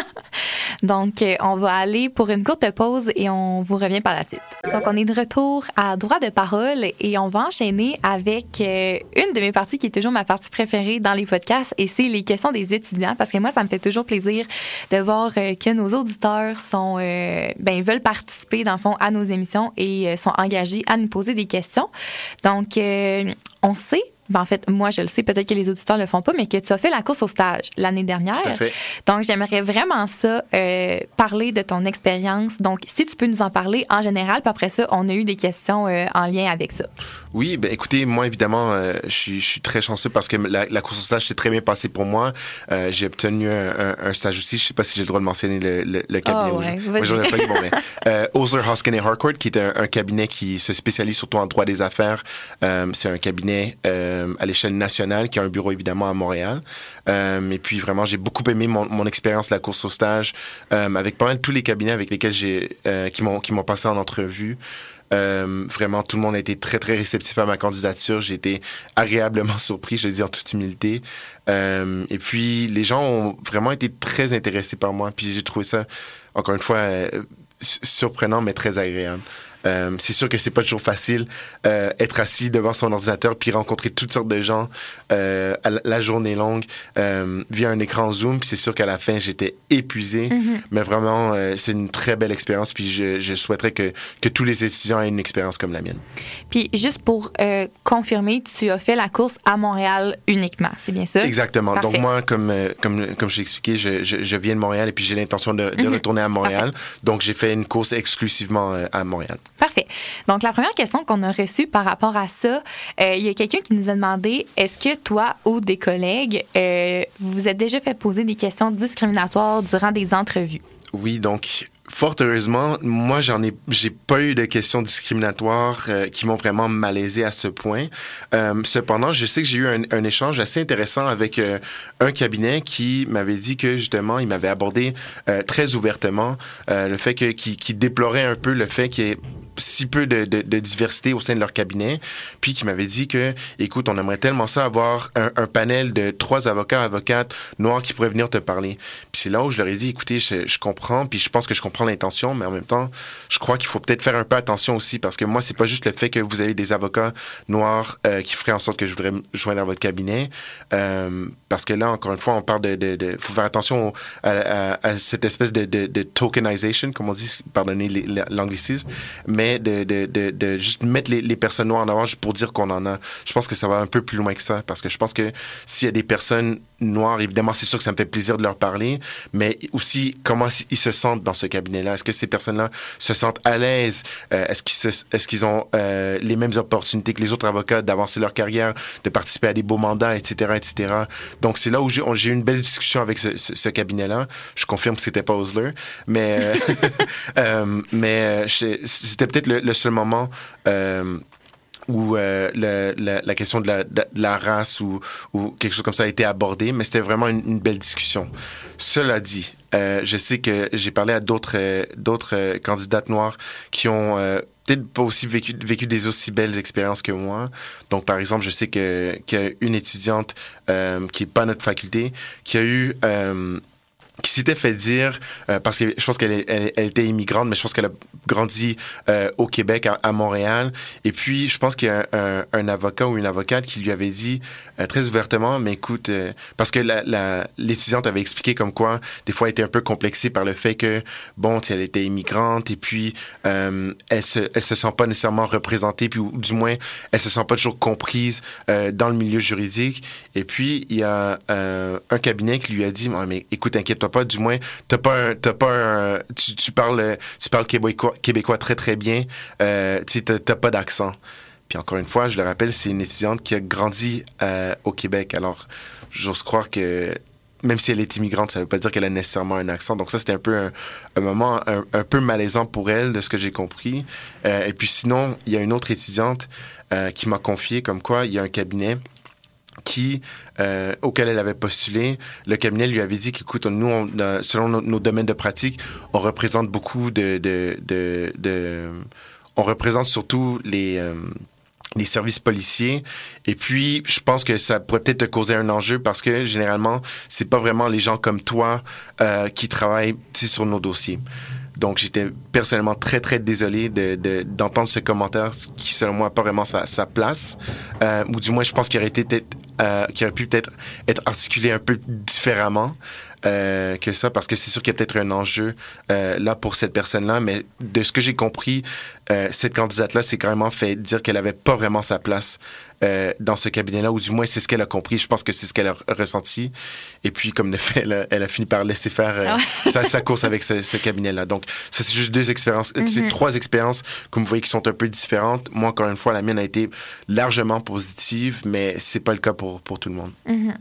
Donc, euh, on va aller pour une courte pause et on vous revient par la suite. Donc, on est de retour à droit de parole et on va enchaîner avec euh, une de mes parties qui est toujours ma partie préférée dans les podcasts et c'est les questions des étudiants parce que moi, ça me fait toujours plaisir de voir euh, que nos auditeurs sont, ben, veulent participer dans le fond à nos émissions et sont engagés à nous poser des questions. Donc, on sait ben en fait, moi, je le sais, peut-être que les auditeurs le font pas, mais que tu as fait la course au stage l'année dernière. Tout à fait. Donc, j'aimerais vraiment ça, euh, parler de ton expérience. Donc, si tu peux nous en parler en général, puis après ça, on a eu des questions euh, en lien avec ça. Oui, ben écoutez, moi, évidemment, euh, je, suis, je suis très chanceux parce que la, la course au stage s'est très bien passée pour moi. Euh, j'ai obtenu un, un, un, stage aussi. Je sais pas si j'ai le droit de mentionner le, le, le cabinet. Oh, ouais, moi, j'en ai pas bon, mais, <laughs> euh, Osler, Hoskin et Harcourt, qui est un, un, cabinet qui se spécialise surtout en droit des affaires. Euh, c'est un cabinet euh, à l'échelle nationale qui a un bureau évidemment à Montréal. Euh, et puis vraiment, j'ai beaucoup aimé mon, mon expérience de la course au stage euh, avec pas mal tous les cabinets avec lesquels j'ai euh, qui m'ont qui m'ont passé en entrevue. Euh, vraiment, tout le monde a été très, très réceptif à ma candidature. J'ai été agréablement <laughs> surpris, je le dis en toute humilité. Euh, et puis, les gens ont vraiment été très intéressés par moi. Puis, j'ai trouvé ça, encore une fois, euh, surprenant, mais très agréable. Euh, c'est sûr que c'est pas toujours facile euh, être assis devant son ordinateur puis rencontrer toutes sortes de gens euh, à la journée longue euh, via un écran Zoom. Puis c'est sûr qu'à la fin j'étais épuisé, Mhm. mais vraiment euh, c'est une très belle expérience. Puis je, je souhaiterais que, que tous les étudiants aient une expérience comme la mienne. Puis juste pour euh, confirmer, tu as fait la course à Montréal uniquement, c'est bien ça? Exactement. Parfait. Donc moi, comme comme comme je l'ai expliqué, je, je, je viens de Montréal et puis j'ai l'intention de, de Mhm. retourner à Montréal. Donc j'ai fait une course exclusivement à Montréal. Parfait. Donc, la première question qu'on a reçue par rapport à ça, euh, il y a quelqu'un qui nous a demandé est-ce que toi ou des collègues, euh, vous vous êtes déjà fait poser des questions discriminatoires durant des entrevues? Oui, donc fort heureusement, moi j'en ai j'ai pas eu de questions discriminatoires euh, qui m'ont vraiment malaisé à ce point. Euh, cependant, je sais que j'ai eu un, échange assez intéressant avec euh, un cabinet qui m'avait dit que justement il m'avait abordé euh, très ouvertement euh, le fait que qui, qui déplorait un peu le fait qu'il y si peu de, diversité au sein de leur cabinet, puis qui m'avait dit que, écoute, on aimerait tellement ça avoir un, panel de trois avocats, avocates noirs qui pourraient venir te parler. Puis c'est là où je leur ai dit, écoutez, je, comprends, puis je pense que je comprends l'intention, mais en même temps, je crois qu'il faut peut-être faire un peu attention aussi parce que moi, c'est pas juste le fait que vous avez des avocats noirs euh, qui feraient en sorte que je voudrais joindre à votre cabinet, euh, parce que là, encore une fois, on parle de, de, faut faire attention à, cette espèce de, de, de, tokenization, comme on dit, pardonnez l'anglicisme, mais de, juste mettre les, personnes noires en avant juste pour dire qu'on en a. Je pense que ça va un peu plus loin que ça, parce que je pense que s'il y a des personnes noires, évidemment, c'est sûr que ça me fait plaisir de leur parler, mais aussi comment ils se sentent dans ce cabinet-là. Est-ce que ces personnes-là se sentent à l'aise? Euh, est-ce qu'ils est-ce ont euh, les mêmes opportunités que les autres avocats d'avancer leur carrière, de participer à des beaux mandats, etc., etc. Donc c'est là où j'ai eu une belle discussion avec ce, ce, cabinet-là. Je confirme que c'était pas Osler, mais euh, <laughs> euh mais c'était peut-être le, seul moment où euh, la, question de la, race ou, quelque chose comme ça a été abordée, mais c'était vraiment une, belle discussion. Cela dit, euh, je sais que j'ai parlé à d'autres euh, euh, candidates noires qui ont peut-être pas aussi vécu, vécu des aussi belles expériences que moi. Donc, par exemple, je sais que qu'il y a une étudiante qui est pas notre faculté qui a eu qui s'était fait dire, euh, parce que je pense qu'elle elle, elle, était immigrante, mais je pense qu'elle a grandi euh, au Québec, à, Montréal. Et puis, je pense qu'il y a un, avocat ou une avocate qui lui avait dit euh, très ouvertement, mais écoute, parce que l'étudiante avait expliqué comme quoi, des fois, elle était un peu complexée par le fait que, bon, elle était immigrante et puis elle se, se sent pas nécessairement représentée, puis ou, du moins, elle se sent pas toujours comprise dans le milieu juridique. Et puis, il y a un cabinet qui lui a dit, mais écoute, inquiète pas, du moins, t'as pas t'as pas tu, parles, tu parles québécois, québécois très très bien, euh, tu t'as, t'as pas d'accent. Puis encore une fois, je le rappelle, c'est une étudiante qui a grandi euh, au Québec. Alors, j'ose croire que même si elle est immigrante, ça veut pas dire qu'elle a nécessairement un accent. Donc ça, c'était un peu un, moment un, un, peu malaisant pour elle, de ce que j'ai compris. Euh, et puis sinon, il y a une autre étudiante euh, qui m'a confié comme quoi il y a un cabinet qui euh, auquel elle avait postulé, le cabinet lui avait dit qu'écoute, nous, on, selon nos, domaines de pratique, on représente beaucoup de, on représente surtout les euh, les services policiers. Et puis, je pense que ça pourrait peut-être te causer un enjeu parce que généralement, c'est pas vraiment les gens comme toi euh, qui travaillent sur nos dossiers. Donc, j'étais personnellement très, très désolé d'entendre de, ce commentaire qui, selon moi, n'a pas vraiment sa, sa place. Euh, ou du moins, je pense qu'il aurait été peut-être euh, aurait pu peut-être être articulé un peu différemment euh, que ça, parce que c'est sûr qu'il y a peut-être un enjeu euh, là pour cette personne-là, mais de ce que j'ai compris, euh, cette candidate-là s'est carrément fait dire qu'elle avait pas vraiment sa place euh, dans ce cabinet-là, ou du moins c'est ce qu'elle a compris. Je pense que c'est ce qu'elle a ressenti. Et puis, comme de fait, elle a, elle a fini par laisser faire euh, ah sa, sa, course avec ce, ce cabinet-là. Donc, ça c'est juste deux expériences, mm -hmm. c'est trois expériences que vous voyez qui sont un peu différentes. Moi, encore une fois, la mienne a été largement positive, mais c'est pas le cas pour pour tout le monde. Mm -hmm.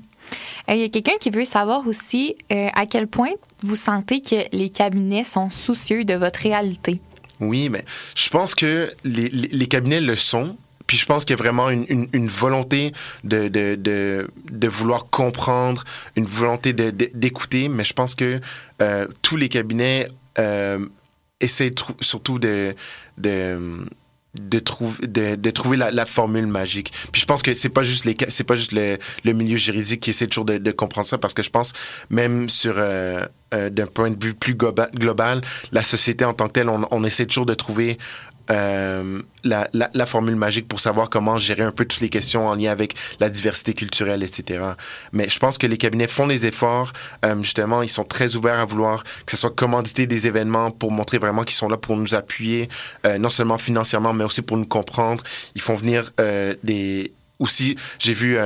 Il y a quelqu'un qui veut savoir aussi euh, à quel point vous sentez que les cabinets sont soucieux de votre réalité? Oui, mais je pense que les, les, les cabinets le sont. Puis je pense qu'il y a vraiment une, volonté de, de, de, vouloir comprendre, une volonté d'écouter, mais je pense que euh, tous les cabinets euh, essaient surtout de, de de, trouver de, trouver la, formule magique. Puis je pense que c'est pas juste les c'est pas juste le, milieu juridique qui essaie toujours de, comprendre ça parce que je pense même sur euh, euh, d'un point de vue plus global, la société en tant que telle, on essaie toujours de trouver euh, la, formule magique pour savoir comment gérer un peu toutes les questions en lien avec la diversité culturelle, etc. Mais je pense que les cabinets font les efforts. Euh, justement, ils sont très ouverts à vouloir que ce soit commandité des événements pour montrer vraiment qu'ils sont là pour nous appuyer, euh, non seulement financièrement, mais aussi pour nous comprendre. Ils font venir des... Aussi, j'ai vu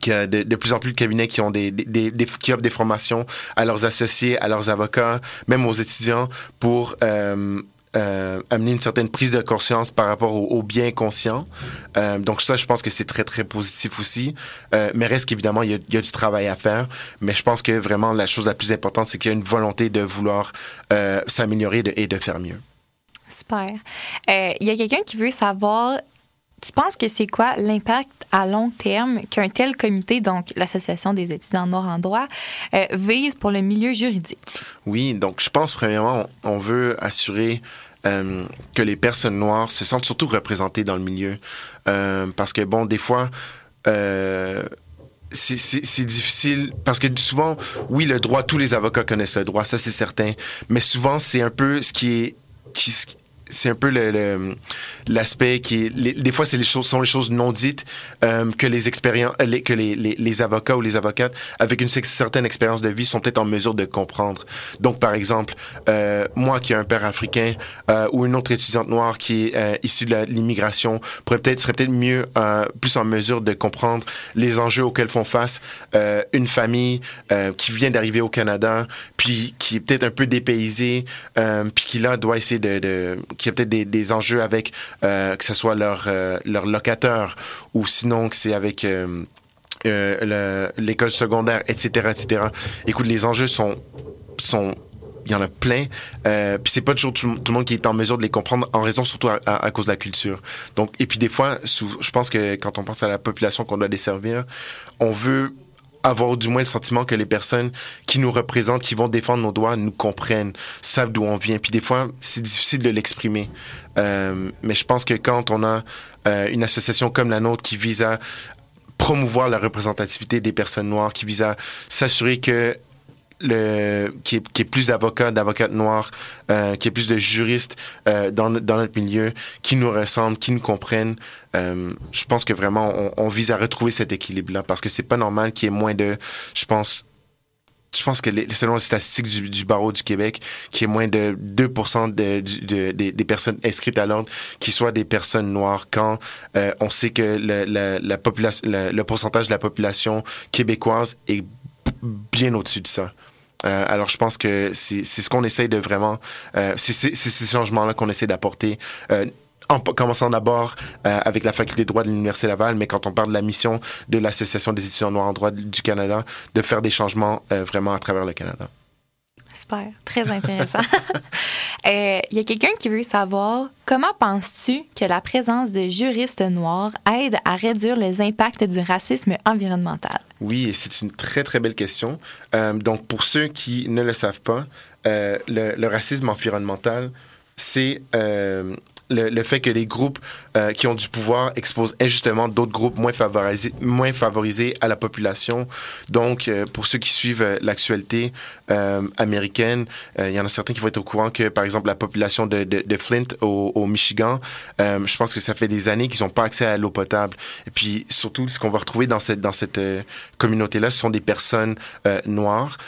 qu'il y a de, plus en plus de cabinets qui ont des, des, des, qui offrent des formations à leurs associés, à leurs avocats, même aux étudiants pour euh, amener une certaine prise de conscience par rapport au, bien conscient. Euh, donc ça, je pense que c'est très, très positif aussi. Euh, mais reste qu'évidemment, il y, a, du travail à faire. Mais je pense que vraiment, la chose la plus importante, c'est qu'il y a une volonté de vouloir s'améliorer et de faire mieux. Super. Il y a quelqu'un qui veut savoir tu penses que c'est quoi l'impact à long terme qu'un tel comité, donc l'Association des étudiants noirs en droit, euh, vise pour le milieu juridique? Oui, donc je pense premièrement, on veut assurer euh, que les personnes noires se sentent surtout représentées dans le milieu. Euh, parce que, bon, des fois, c'est difficile parce que souvent, oui, le droit, tous les avocats connaissent le droit, ça c'est certain, mais souvent c'est un peu ce qui est c'est un peu le, l'aspect qui des fois c'est les choses sont les choses non dites euh, que les expériences que les, les, les, avocats ou les avocates avec une certaine expérience de vie sont peut-être en mesure de comprendre. Donc par exemple euh, moi qui ai un père africain euh, ou une autre étudiante noire qui est euh, issue de l'immigration pourrait peut-être serait peut-être mieux euh, plus en mesure de comprendre les enjeux auxquels font face euh, une famille qui vient d'arriver au Canada puis qui est peut-être un peu dépaysée puis qui là doit essayer de, de qu'il y a peut-être des, enjeux avec euh, que ce soit leur, euh, leur locataire ou sinon que c'est avec euh, euh l'école secondaire, etc., etc. Écoute, les enjeux sont sont il y en a plein. Euh, puis c'est pas toujours tout, le monde qui est en mesure de les comprendre en raison surtout à, à, cause de la culture. Donc et puis des fois, je pense que quand on pense à la population qu'on doit desservir, on veut avoir du moins le sentiment que les personnes qui nous représentent, qui vont défendre nos droits, nous comprennent, savent d'où on vient. Puis des fois, c'est difficile de l'exprimer. Euh, mais je pense que quand on a euh, une association comme la nôtre qui vise à promouvoir la représentativité des personnes noires, qui vise à s'assurer que le, qui, est, qui est plus d'avocats, d'avocats noirs, euh, qui est plus de juristes euh, dans, notre milieu, qui nous ressemblent, qui nous comprennent. Euh, je pense que vraiment, on, vise à retrouver cet équilibre-là parce que c'est pas normal qu'il y ait moins de, je pense, je pense que selon les statistiques du, barreau du Québec, qu'il y ait moins de 2% de, de, de, des personnes inscrites à l'ordre qui soient des personnes noires quand euh, on sait que le, le pourcentage de la population québécoise est bien au-dessus de ça. Euh, alors, je pense que c'est ce qu'on essaye de vraiment, euh, c'est ces changements-là qu'on essaie d'apporter. Euh, en commençant d'abord euh, avec la faculté de droit de l'Université Laval, mais quand on parle de la mission de l'Association des étudiants noirs en droit du Canada, de faire des changements euh, vraiment à travers le Canada. Super, très intéressant. <laughs> Il euh, y a quelqu'un qui veut savoir comment penses-tu que la présence de juristes noirs aide à réduire les impacts du racisme environnemental? Oui, c'est une très, très belle question. Euh, donc, pour ceux qui ne le savent pas, euh, le, racisme environnemental, c'est le, le, fait que les groupes euh, qui ont du pouvoir exposent injustement d'autres groupes moins favorisés, moins favorisés à la population. Donc, euh, pour ceux qui suivent euh, l'actualité euh, américaine, il y en a certains qui vont être au courant que, par exemple, la population de, de, de Flint au, au Michigan, je pense que ça fait des années qu'ils n'ont pas accès à l'eau potable. Et puis, surtout, ce qu'on va retrouver dans cette, dans cette communauté-là, ce sont des personnes noires.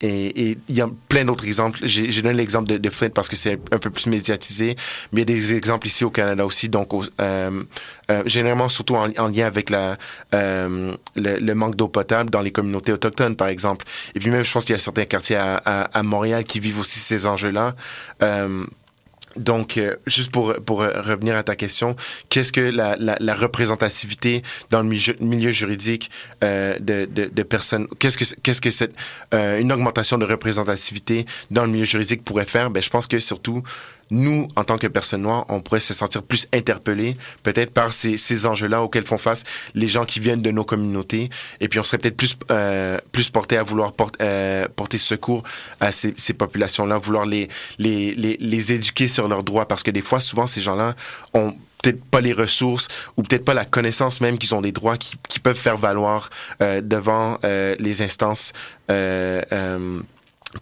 Et il y a plein d'autres exemples. J'ai donné l'exemple de, de, Flint parce que c'est un peu plus médiatisé, mais il y a des exemples ici au Canada aussi. Donc, euh, euh, généralement, surtout en, en, lien avec la, euh, le, le, manque d'eau potable dans les communautés autochtones, par exemple. Et puis même, je pense qu'il y a certains quartiers à, à, à, Montréal qui vivent aussi ces enjeux-là. Euh, donc, euh, juste pour, pour revenir à ta question, qu'est-ce que la, la, la, représentativité dans le milieu, milieu juridique euh, de, de, de, personnes, qu'est-ce que qu'est-ce que cette euh, une augmentation de représentativité dans le milieu juridique pourrait faire? Ben, je pense que surtout nous, en tant que personnes noires, on pourrait se sentir plus interpellés, peut-être par ces, ces enjeux-là auxquels font face les gens qui viennent de nos communautés, et puis on serait peut-être plus euh, plus porté à vouloir porter euh, porter secours à ces, ces populations-là, vouloir les, les les éduquer sur leurs droits, parce que des fois, souvent, ces gens-là ont peut-être pas les ressources ou peut-être pas la connaissance même qu'ils ont des droits qui, peuvent faire valoir euh, devant euh, les instances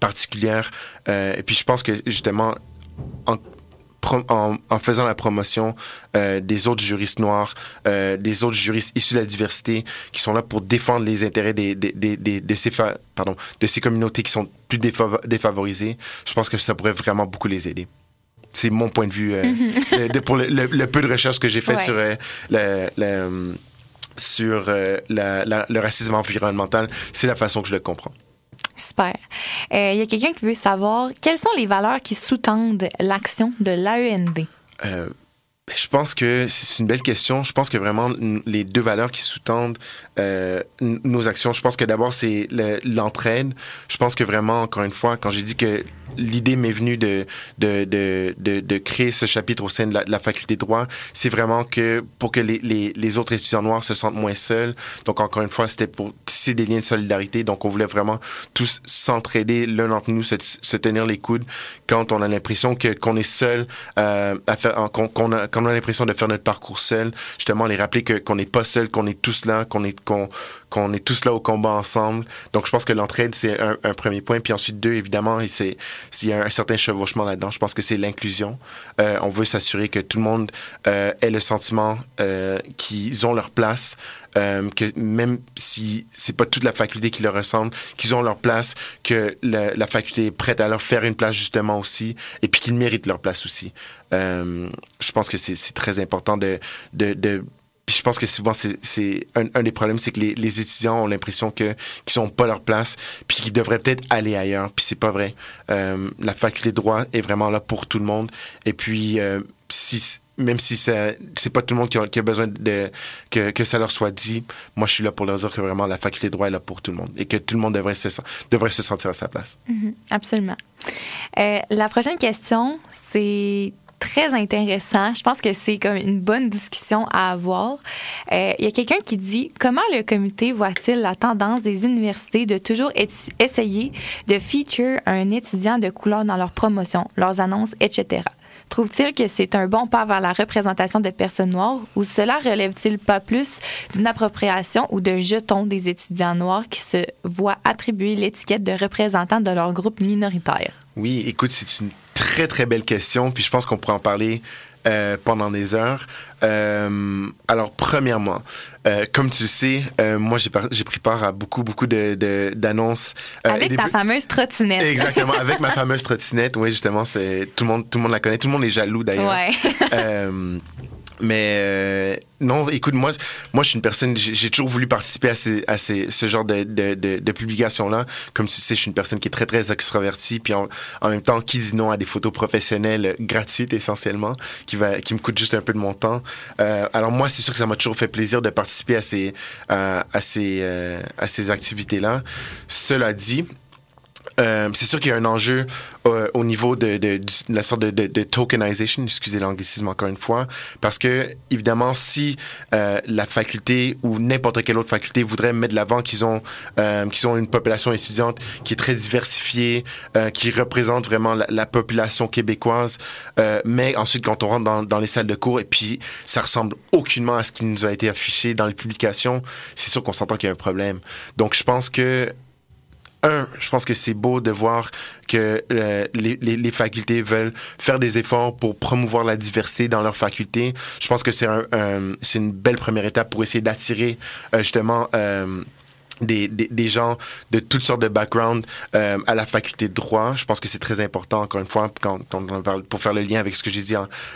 particulières. et puis je pense que justement en, en, en, faisant la promotion euh, des autres juristes noirs, euh, des autres juristes issus de la diversité, qui sont là pour défendre les intérêts des, des, des, des de, ces pardon, de ces communautés qui sont plus défavorisées, je pense que ça pourrait vraiment beaucoup les aider. C'est mon point de vue euh, <laughs> de, pour le, le, le, peu de recherche que j'ai fait ouais. sur euh, le, le, sur euh, la, la, le racisme environnemental. C'est la façon que je le comprends. Super. Il euh, y a quelqu'un qui veut savoir quelles sont les valeurs qui sous-tendent l'action de l'AEND? Euh, je pense que c'est une belle question. Je pense que vraiment les deux valeurs qui sous-tendent euh, nos actions, je pense que d'abord c'est l'entraide. je pense que vraiment, encore une fois, quand j'ai dit que l'idée m'est venue de de, de, de, de, créer ce chapitre au sein de la, de la faculté de droit, c'est vraiment que pour que les, les, les, autres étudiants noirs se sentent moins seuls. Donc, encore une fois, c'était pour tisser des liens de solidarité. Donc, on voulait vraiment tous s'entraider l'un entre nous, se, se, tenir les coudes quand on a l'impression que qu'on est seul euh, à faire, qu'on qu'on a, qu'on a l'impression de faire notre parcours seul. Justement, les rappeler que qu'on n'est pas seul, qu'on est tous là, qu'on est qu'on qu'on est tous là au combat ensemble. Donc, je pense que l'entraide, c'est un, un, premier point. Puis ensuite, deux, évidemment, c'est s'il y a un certain chevauchement là-dedans, je pense que c'est l'inclusion. Euh, on veut s'assurer que tout le monde euh, ait le sentiment euh, qu'ils ont leur place, euh, que même si c'est pas toute la faculté qui leur ressemble, qu'ils ont leur place, que la, faculté est prête à leur faire une place justement aussi, et puis qu'ils méritent leur place aussi. Euh, je pense que c'est très important de, de, de puis je pense que souvent, c'est un, des problèmes, c'est que les, étudiants ont l'impression que qu'ils sont pas leur place, puis qu'ils devraient peut-être aller ailleurs. Puis c'est pas vrai. Euh, la faculté de droit est vraiment là pour tout le monde. Et puis, euh, si même si c'est pas tout le monde qui a, besoin que, que, ça leur soit dit, moi je suis là pour leur dire que vraiment la faculté de droit est là pour tout le monde et que tout le monde devrait se, devrait se sentir à sa place. -hmm, absolument. Euh, la prochaine question, c'est très intéressant. Je pense que c'est comme une bonne discussion à avoir. Euh, il y a quelqu'un qui dit comment le comité voit-il la tendance des universités de toujours essayer de feature un étudiant de couleur dans leurs promotions, leurs annonces, etc. Trouve-t-il que c'est un bon pas vers la représentation de personnes noires ou cela relève-t-il pas plus d'une appropriation ou de jetons des étudiants noirs qui se voient attribuer l'étiquette de représentant de leur groupe minoritaire? Oui, écoute, c'est une très, très belle question, puis je pense qu'on pourrait en parler euh, pendant des heures. Euh, alors, premièrement, euh, comme tu le sais, moi, j'ai pris part à beaucoup, beaucoup d'annonces. De, de, avec ta fameuse trottinette. Exactement, avec ma <laughs> fameuse trottinette. Oui, justement, c'est tout le monde, tout le monde la connaît. Tout le monde est jaloux d'ailleurs. Ouais. Mais euh, non, écoute, moi, moi, je suis une personne, j'ai toujours voulu participer à, ces, à ces, ce genre de, de, de, de publications-là. Comme tu sais, je suis une personne qui est très, très extravertie, puis en, en, même temps, qui dit non à des photos professionnelles gratuites essentiellement, qui va, qui me coûte juste un peu de mon temps. Euh, alors moi, c'est sûr que ça m'a toujours fait plaisir de participer à ces, à, à ces, euh, à ces activités-là. Cela dit, euh, c'est sûr qu'il y a un enjeu euh, au niveau de, de, de, la sorte de, de tokenization, excusez l'anglicisme encore une fois, parce que évidemment, si euh, la faculté ou n'importe quelle autre faculté voudrait mettre de l'avant qu'ils ont euh, qu'ils ont une population étudiante qui est très diversifiée, euh, qui représente vraiment la, la population québécoise, mais ensuite quand on rentre dans, dans les salles de cours et puis ça ressemble aucunement à ce qui nous a été affiché dans les publications, c'est sûr qu'on s'entend qu'il y a un problème. Donc je pense que un, je pense que c'est beau de voir que euh, les, les, les, facultés veulent faire des efforts pour promouvoir la diversité dans leurs facultés. Je pense que c'est un, un une belle première étape pour essayer d'attirer euh, justement euh, des, des, des, gens de toutes sortes de backgrounds euh, à la faculté de droit. Je pense que c'est très important, encore une fois, quand, quand on parle, pour faire le lien avec ce que j'ai dit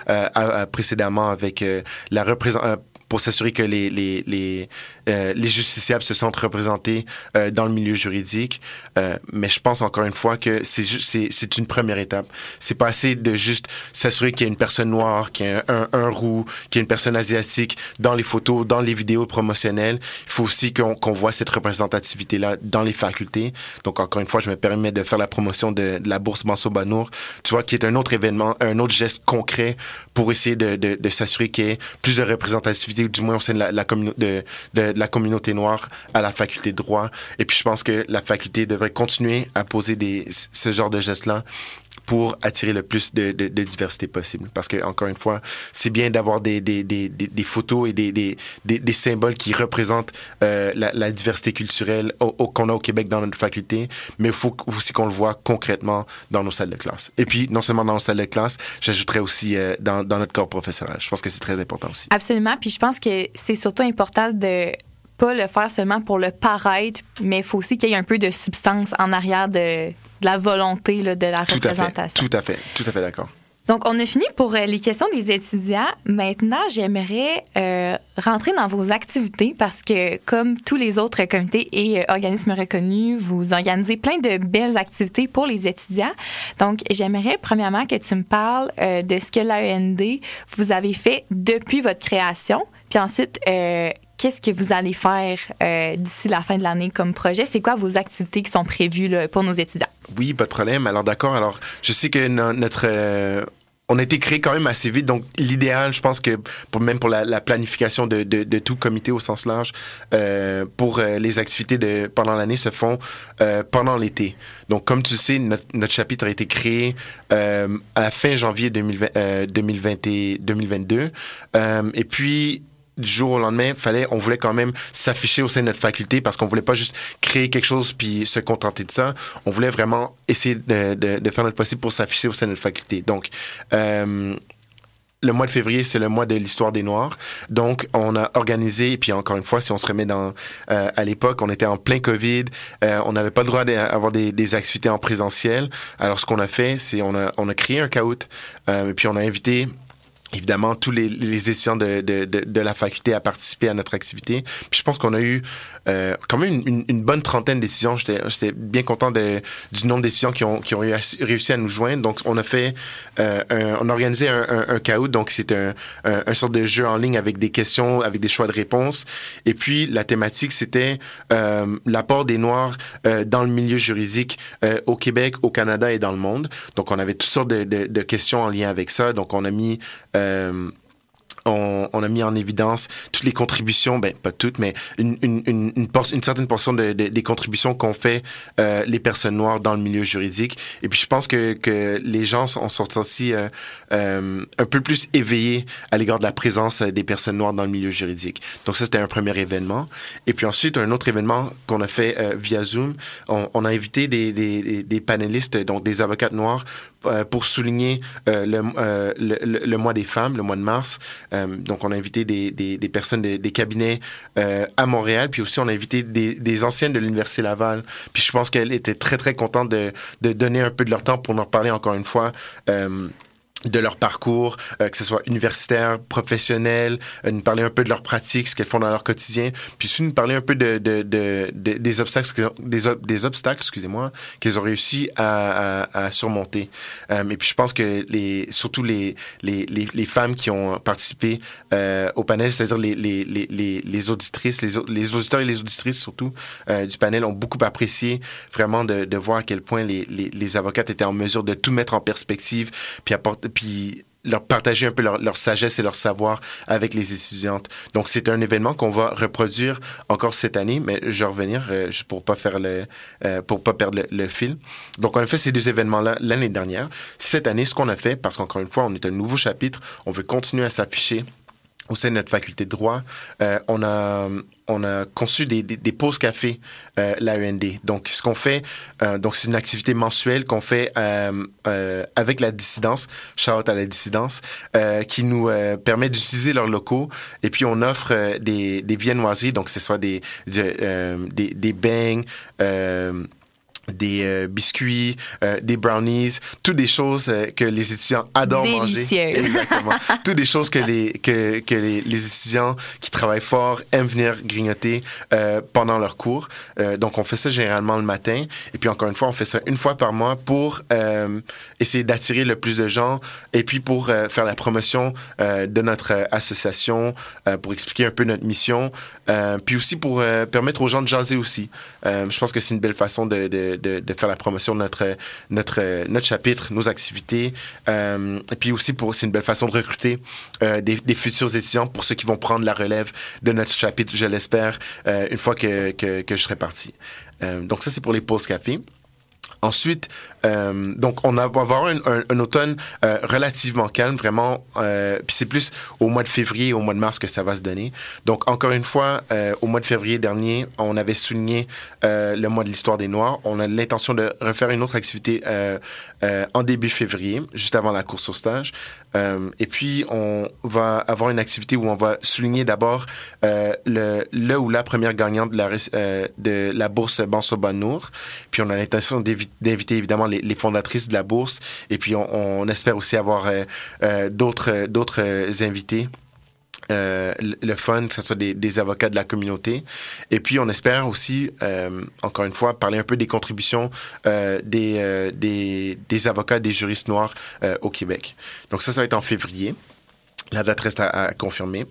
euh, précédemment avec euh, la représentation pour s'assurer que les, les, les, euh, les justiciables se sentent représentés euh, dans le milieu juridique. Euh, mais je pense encore une fois que c'est une première étape. C'est pas assez de juste s'assurer qu'il y a une personne noire, qu'il y a un, un, roux, qu'il y a une personne asiatique dans les photos, dans les vidéos promotionnelles. Il faut aussi qu'on qu'on voit cette représentativité-là dans les facultés. Donc encore une fois, je me permets de faire la promotion de, de la bourse Manso Banour, tu vois, qui est un autre événement, un autre geste concret pour essayer de, de, de s'assurer qu'il y ait plus de représentativité ou du moins au sein de la, communauté noire à la faculté de droit. Et puis je pense que la faculté devrait continuer à poser des, ce genre de gestes-là pour attirer le plus de, de, de, diversité possible. Parce que, encore une fois, c'est bien d'avoir des, des, des, des, photos et des, des, symboles qui représentent euh, la, la, diversité culturelle qu'on a au Québec dans notre faculté, mais il faut aussi qu'on le voit concrètement dans nos salles de classe. Et puis, non seulement dans nos salles de classe, j'ajouterais aussi euh, dans, dans notre corps professoral. Je pense que c'est très important aussi. Absolument. Puis je pense que c'est surtout important de pas le faire seulement pour le paraître, mais il faut aussi qu'il y ait un peu de substance en arrière de, de la volonté là, de la tout représentation. À fait, tout à fait, tout à fait d'accord. Donc, on a fini pour euh, les questions des étudiants. Maintenant, j'aimerais euh, rentrer dans vos activités parce que, comme tous les autres comités et euh, organismes reconnus, vous organisez plein de belles activités pour les étudiants. Donc, j'aimerais premièrement que tu me parles euh, de ce que l'AEND vous avez fait depuis votre création, puis ensuite, qu'est-ce que vous allez faire d'ici la fin de l'année comme projet? C'est quoi vos activités qui sont prévues pour nos étudiants? Oui, pas de problème. Alors d'accord. Alors je sais que notre on a été créé quand même assez vite. Donc, l'idéal, je pense que pour, même pour la, planification de, tout comité au sens large, euh, pour euh, les activités de, pendant l'année se font euh, pendant l'été. Donc, comme tu sais, notre, notre chapitre a été créé à la fin janvier 2020, 2020 2022. et puis, du jour au lendemain, fallait, on voulait quand même s'afficher au sein de notre faculté parce qu'on voulait pas juste créer quelque chose puis se contenter de ça. On voulait vraiment essayer de, de, de faire notre possible pour s'afficher au sein de notre faculté. Donc, euh, le mois de février, c'est le mois de l'histoire des Noirs. Donc, on a organisé, et puis encore une fois, si on se remet dans euh, à l'époque, on était en plein COVID, euh, on n'avait pas le droit d'avoir des, des, activités en présentiel. Alors, ce qu'on a fait, c'est on a, on a créé un caout, euh, et puis on a invité évidemment tous les, étudiants de, de, la faculté à participer à notre activité. Puis je pense qu'on a eu euh, quand même une, une, bonne trentaine d'étudiants. J'étais bien content de, du nombre d'étudiants qui ont, qui ont réussi à nous joindre. Donc on a fait, euh, un, on a organisé un, un, un caout. Donc c'est un, un, un, sorte de jeu en ligne avec des questions, avec des choix de réponses. Et puis la thématique c'était euh, l'apport des Noirs euh, dans le milieu juridique euh, au Québec, au Canada et dans le monde. Donc on avait toutes sortes de, de, de questions en lien avec ça. Donc on a mis euh, on, on, a mis en évidence toutes les contributions, ben pas toutes, mais une, une, une, une, une certaine portion de, de, des contributions qu'ont fait euh, les personnes noires dans le milieu juridique. Et puis je pense que, que les gens sont, sont aussi euh, euh, un peu plus éveillés à l'égard de la présence des personnes noires dans le milieu juridique. Donc ça, c'était un premier événement. Et puis ensuite, un autre événement qu'on a fait euh, via Zoom, on, on, a invité des, des, des panélistes, donc des avocates noires, euh, pour souligner le, le, le, mois des femmes, le mois de mars. Euh, donc, on a invité des, des, personnes des, cabinets euh, à Montréal, puis aussi on a invité des, anciennes de l'Université Laval. Puis je pense qu'elle était très, très contente de, de donner un peu de leur temps pour nous parler encore une fois. Euh, de leur parcours, euh, que ce soit universitaire, professionnel, euh, nous parler un peu de leur pratique, ce qu'elles font dans leur quotidien, puis aussi nous parler un peu de, de, de, de des obstacles, des, des obstacles, excusez-moi, qu'elles ont réussi à, à, à surmonter. Euh, et puis je pense que les, surtout les, les, les, les femmes qui ont participé euh, au panel, c'est-à-dire les, les, les, les auditrices, les, les auditeurs et les auditrices surtout euh, du panel ont beaucoup apprécié vraiment de, de voir à quel point les, les, les avocates étaient en mesure de tout mettre en perspective, puis apporter puis leur partager un peu leur, sagesse et leur savoir avec les étudiantes. Donc c'est un événement qu'on va reproduire encore cette année, mais je vais revenir euh, pour pas faire le euh, pour pas perdre le, fil. Donc on a fait ces deux événements là l'année dernière. Cette année, ce qu'on a fait, parce qu'encore une fois, on est un nouveau chapitre, on veut continuer à s'afficher au sein de notre faculté de droit, euh, on a on a conçu des, des, des pauses café euh, l'AEND. Donc ce qu'on fait, euh, donc c'est une activité mensuelle qu'on fait euh, euh, avec la dissidence, shout à la dissidence, qui nous permet d'utiliser leurs locaux et puis on offre des, des viennoiseries, donc ce soit des des, des, bangs des euh, biscuits, euh, des brownies, toutes des choses euh, que les étudiants adorent Délicieuses. manger. Exactement. <laughs> toutes des choses que les que, que les, les, étudiants qui travaillent fort aiment venir grignoter euh, pendant leur cours. Euh, donc on fait ça généralement le matin et puis encore une fois on fait ça une fois par mois pour essayer d'attirer le plus de gens et puis pour faire la promotion de notre association, pour expliquer un peu notre mission, puis aussi pour permettre aux gens de jaser aussi. je pense que c'est une belle façon de, de de, faire la promotion de notre, notre, notre chapitre, nos activités. Euh, et puis aussi, pour c'est une belle façon de recruter euh, des, futurs étudiants pour ceux qui vont prendre la relève de notre chapitre, je l'espère, euh, une fois que, que, que, je serai parti. Donc ça, c'est pour les pauses café. Ensuite, euh, donc on va avoir un, automne euh, relativement calme, vraiment. Euh, puis c'est plus au mois de février, au mois de mars que ça va se donner. Donc encore une fois, au mois de février dernier, on avait souligné le mois de l'histoire des Noirs. On a l'intention de refaire une autre activité en début février, juste avant la course au stage. et puis on va avoir une activité où on va souligner d'abord le, ou la première gagnante de la, bourse Banso Banour. Puis on a l'intention d'inviter évidemment les, les, fondatrices de la bourse et puis on, espère aussi avoir euh, euh, d'autres d'autres invités. Euh, le fun, que ce soit des, avocats de la communauté. Et puis, on espère aussi, euh, encore une fois, parler un peu des contributions euh, des, des, avocats, des juristes noirs au Québec. Donc ça, ça va être en février. La date reste à, confirmer.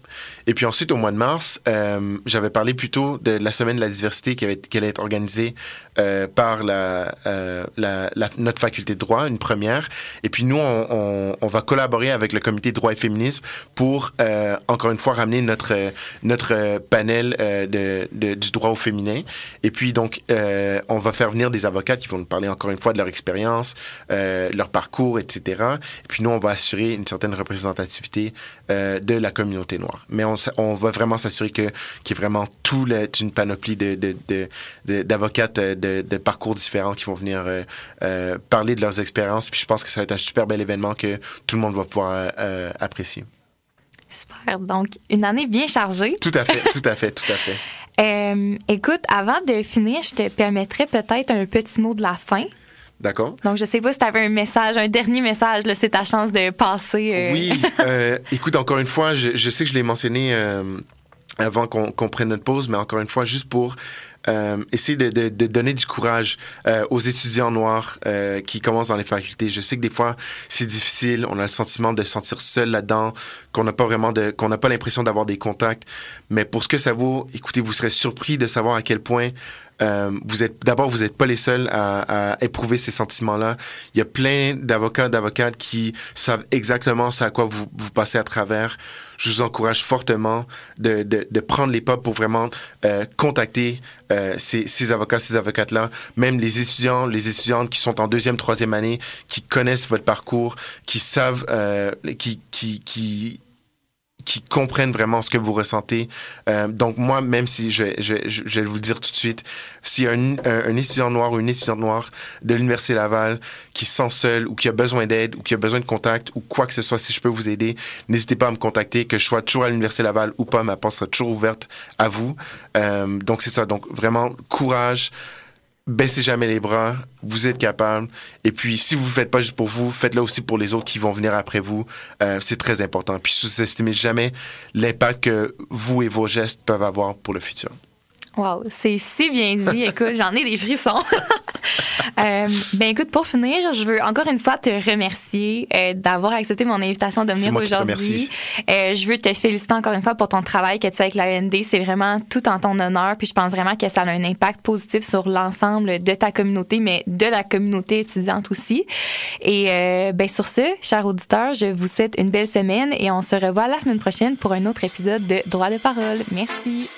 Et puis ensuite, au mois de mars, euh, j'avais parlé plutôt de la semaine de la diversité qui, avait, qui allait être organisée euh, par la, euh, la, la, notre faculté de droit, une première. Et puis nous, on, on, on va collaborer avec le comité droit et féminisme pour, euh, encore une fois, ramener notre, notre panel euh, de, de, du droit au féminin. Et puis donc, euh, on va faire venir des avocats qui vont nous parler encore une fois de leur expérience, leur parcours, etc. Et puis nous, on va assurer une certaine représentativité euh, de la communauté noire. Mais on, on va vraiment s'assurer que qu'il y ait vraiment tout le, une panoplie de, de, d'avocates de, de, de, parcours différents qui vont venir euh, euh, parler de leurs expériences. Puis je pense que ça va être un super bel événement que tout le monde va pouvoir euh, apprécier. Super. Donc, une année bien chargée. Tout à fait, tout à fait, tout à fait. <laughs> Euh, écoute, avant de finir, je te permettrais peut-être un petit mot de la fin. D'accord. Donc, je sais pas si tu avais un message, un dernier message, c'est ta chance de passer. Euh... Oui. Euh, écoute, encore une fois, je, je, sais que je l'ai mentionné euh, avant qu'on qu prenne notre pause, mais encore une fois, juste pour euh, essayer de, de, de, donner du courage euh, aux étudiants noirs euh, qui commencent dans les facultés. Je sais que des fois c'est difficile, on a le sentiment de se sentir seul là-dedans, qu'on n'a pas vraiment de, qu'on n'a pas l'impression d'avoir des contacts. Mais pour ce que ça vaut, écoutez, vous serez surpris de savoir à quel point euh, vous êtes d'abord vous n'êtes pas les seuls à, à éprouver ces sentiments-là. Il y a plein d'avocats, d'avocates qui savent exactement ce à quoi vous, vous passez à travers. Je vous encourage fortement de, de, de prendre les pas pour vraiment euh, contacter euh, ces, ces avocats, ces avocates-là, même les étudiants, les étudiantes qui sont en deuxième, troisième année, qui connaissent votre parcours, qui savent, euh, qui, qui, qui qui comprennent vraiment ce que vous ressentez. Euh, donc moi, même si je, je, je, vais vous le dire tout de suite, a un, un, un, étudiant noir ou une étudiante noire de l'Université Laval qui se sent seul ou qui a besoin d'aide ou qui a besoin de contact ou quoi que ce soit, si je peux vous aider, n'hésitez pas à me contacter, que je sois toujours à l'Université Laval ou pas, ma porte sera toujours ouverte à vous. Euh, donc c'est ça, donc vraiment courage baissez jamais les bras, vous êtes capable. Et puis, si vous ne faites pas juste pour vous, faites-le aussi pour les autres qui vont venir après vous. Euh, c'est très important. Puis, sous-estimez jamais l'impact que vous et vos gestes peuvent avoir pour le futur. Wow, c'est si bien dit. <laughs> Écoute, j'en ai des frissons. <laughs> euh, ben écoute, pour finir, je veux encore une fois te remercier euh, d'avoir accepté mon invitation de venir aujourd'hui. Euh, je veux te féliciter encore une fois pour ton travail que tu fais avec l'AND. C'est vraiment tout en ton honneur. Puis je pense vraiment que ça a un impact positif sur l'ensemble de ta communauté, mais de la communauté étudiante aussi. Et euh, ben sur ce, chers auditeurs, je vous souhaite une belle semaine et on se revoit la semaine prochaine pour un autre épisode de Droit de parole. Merci.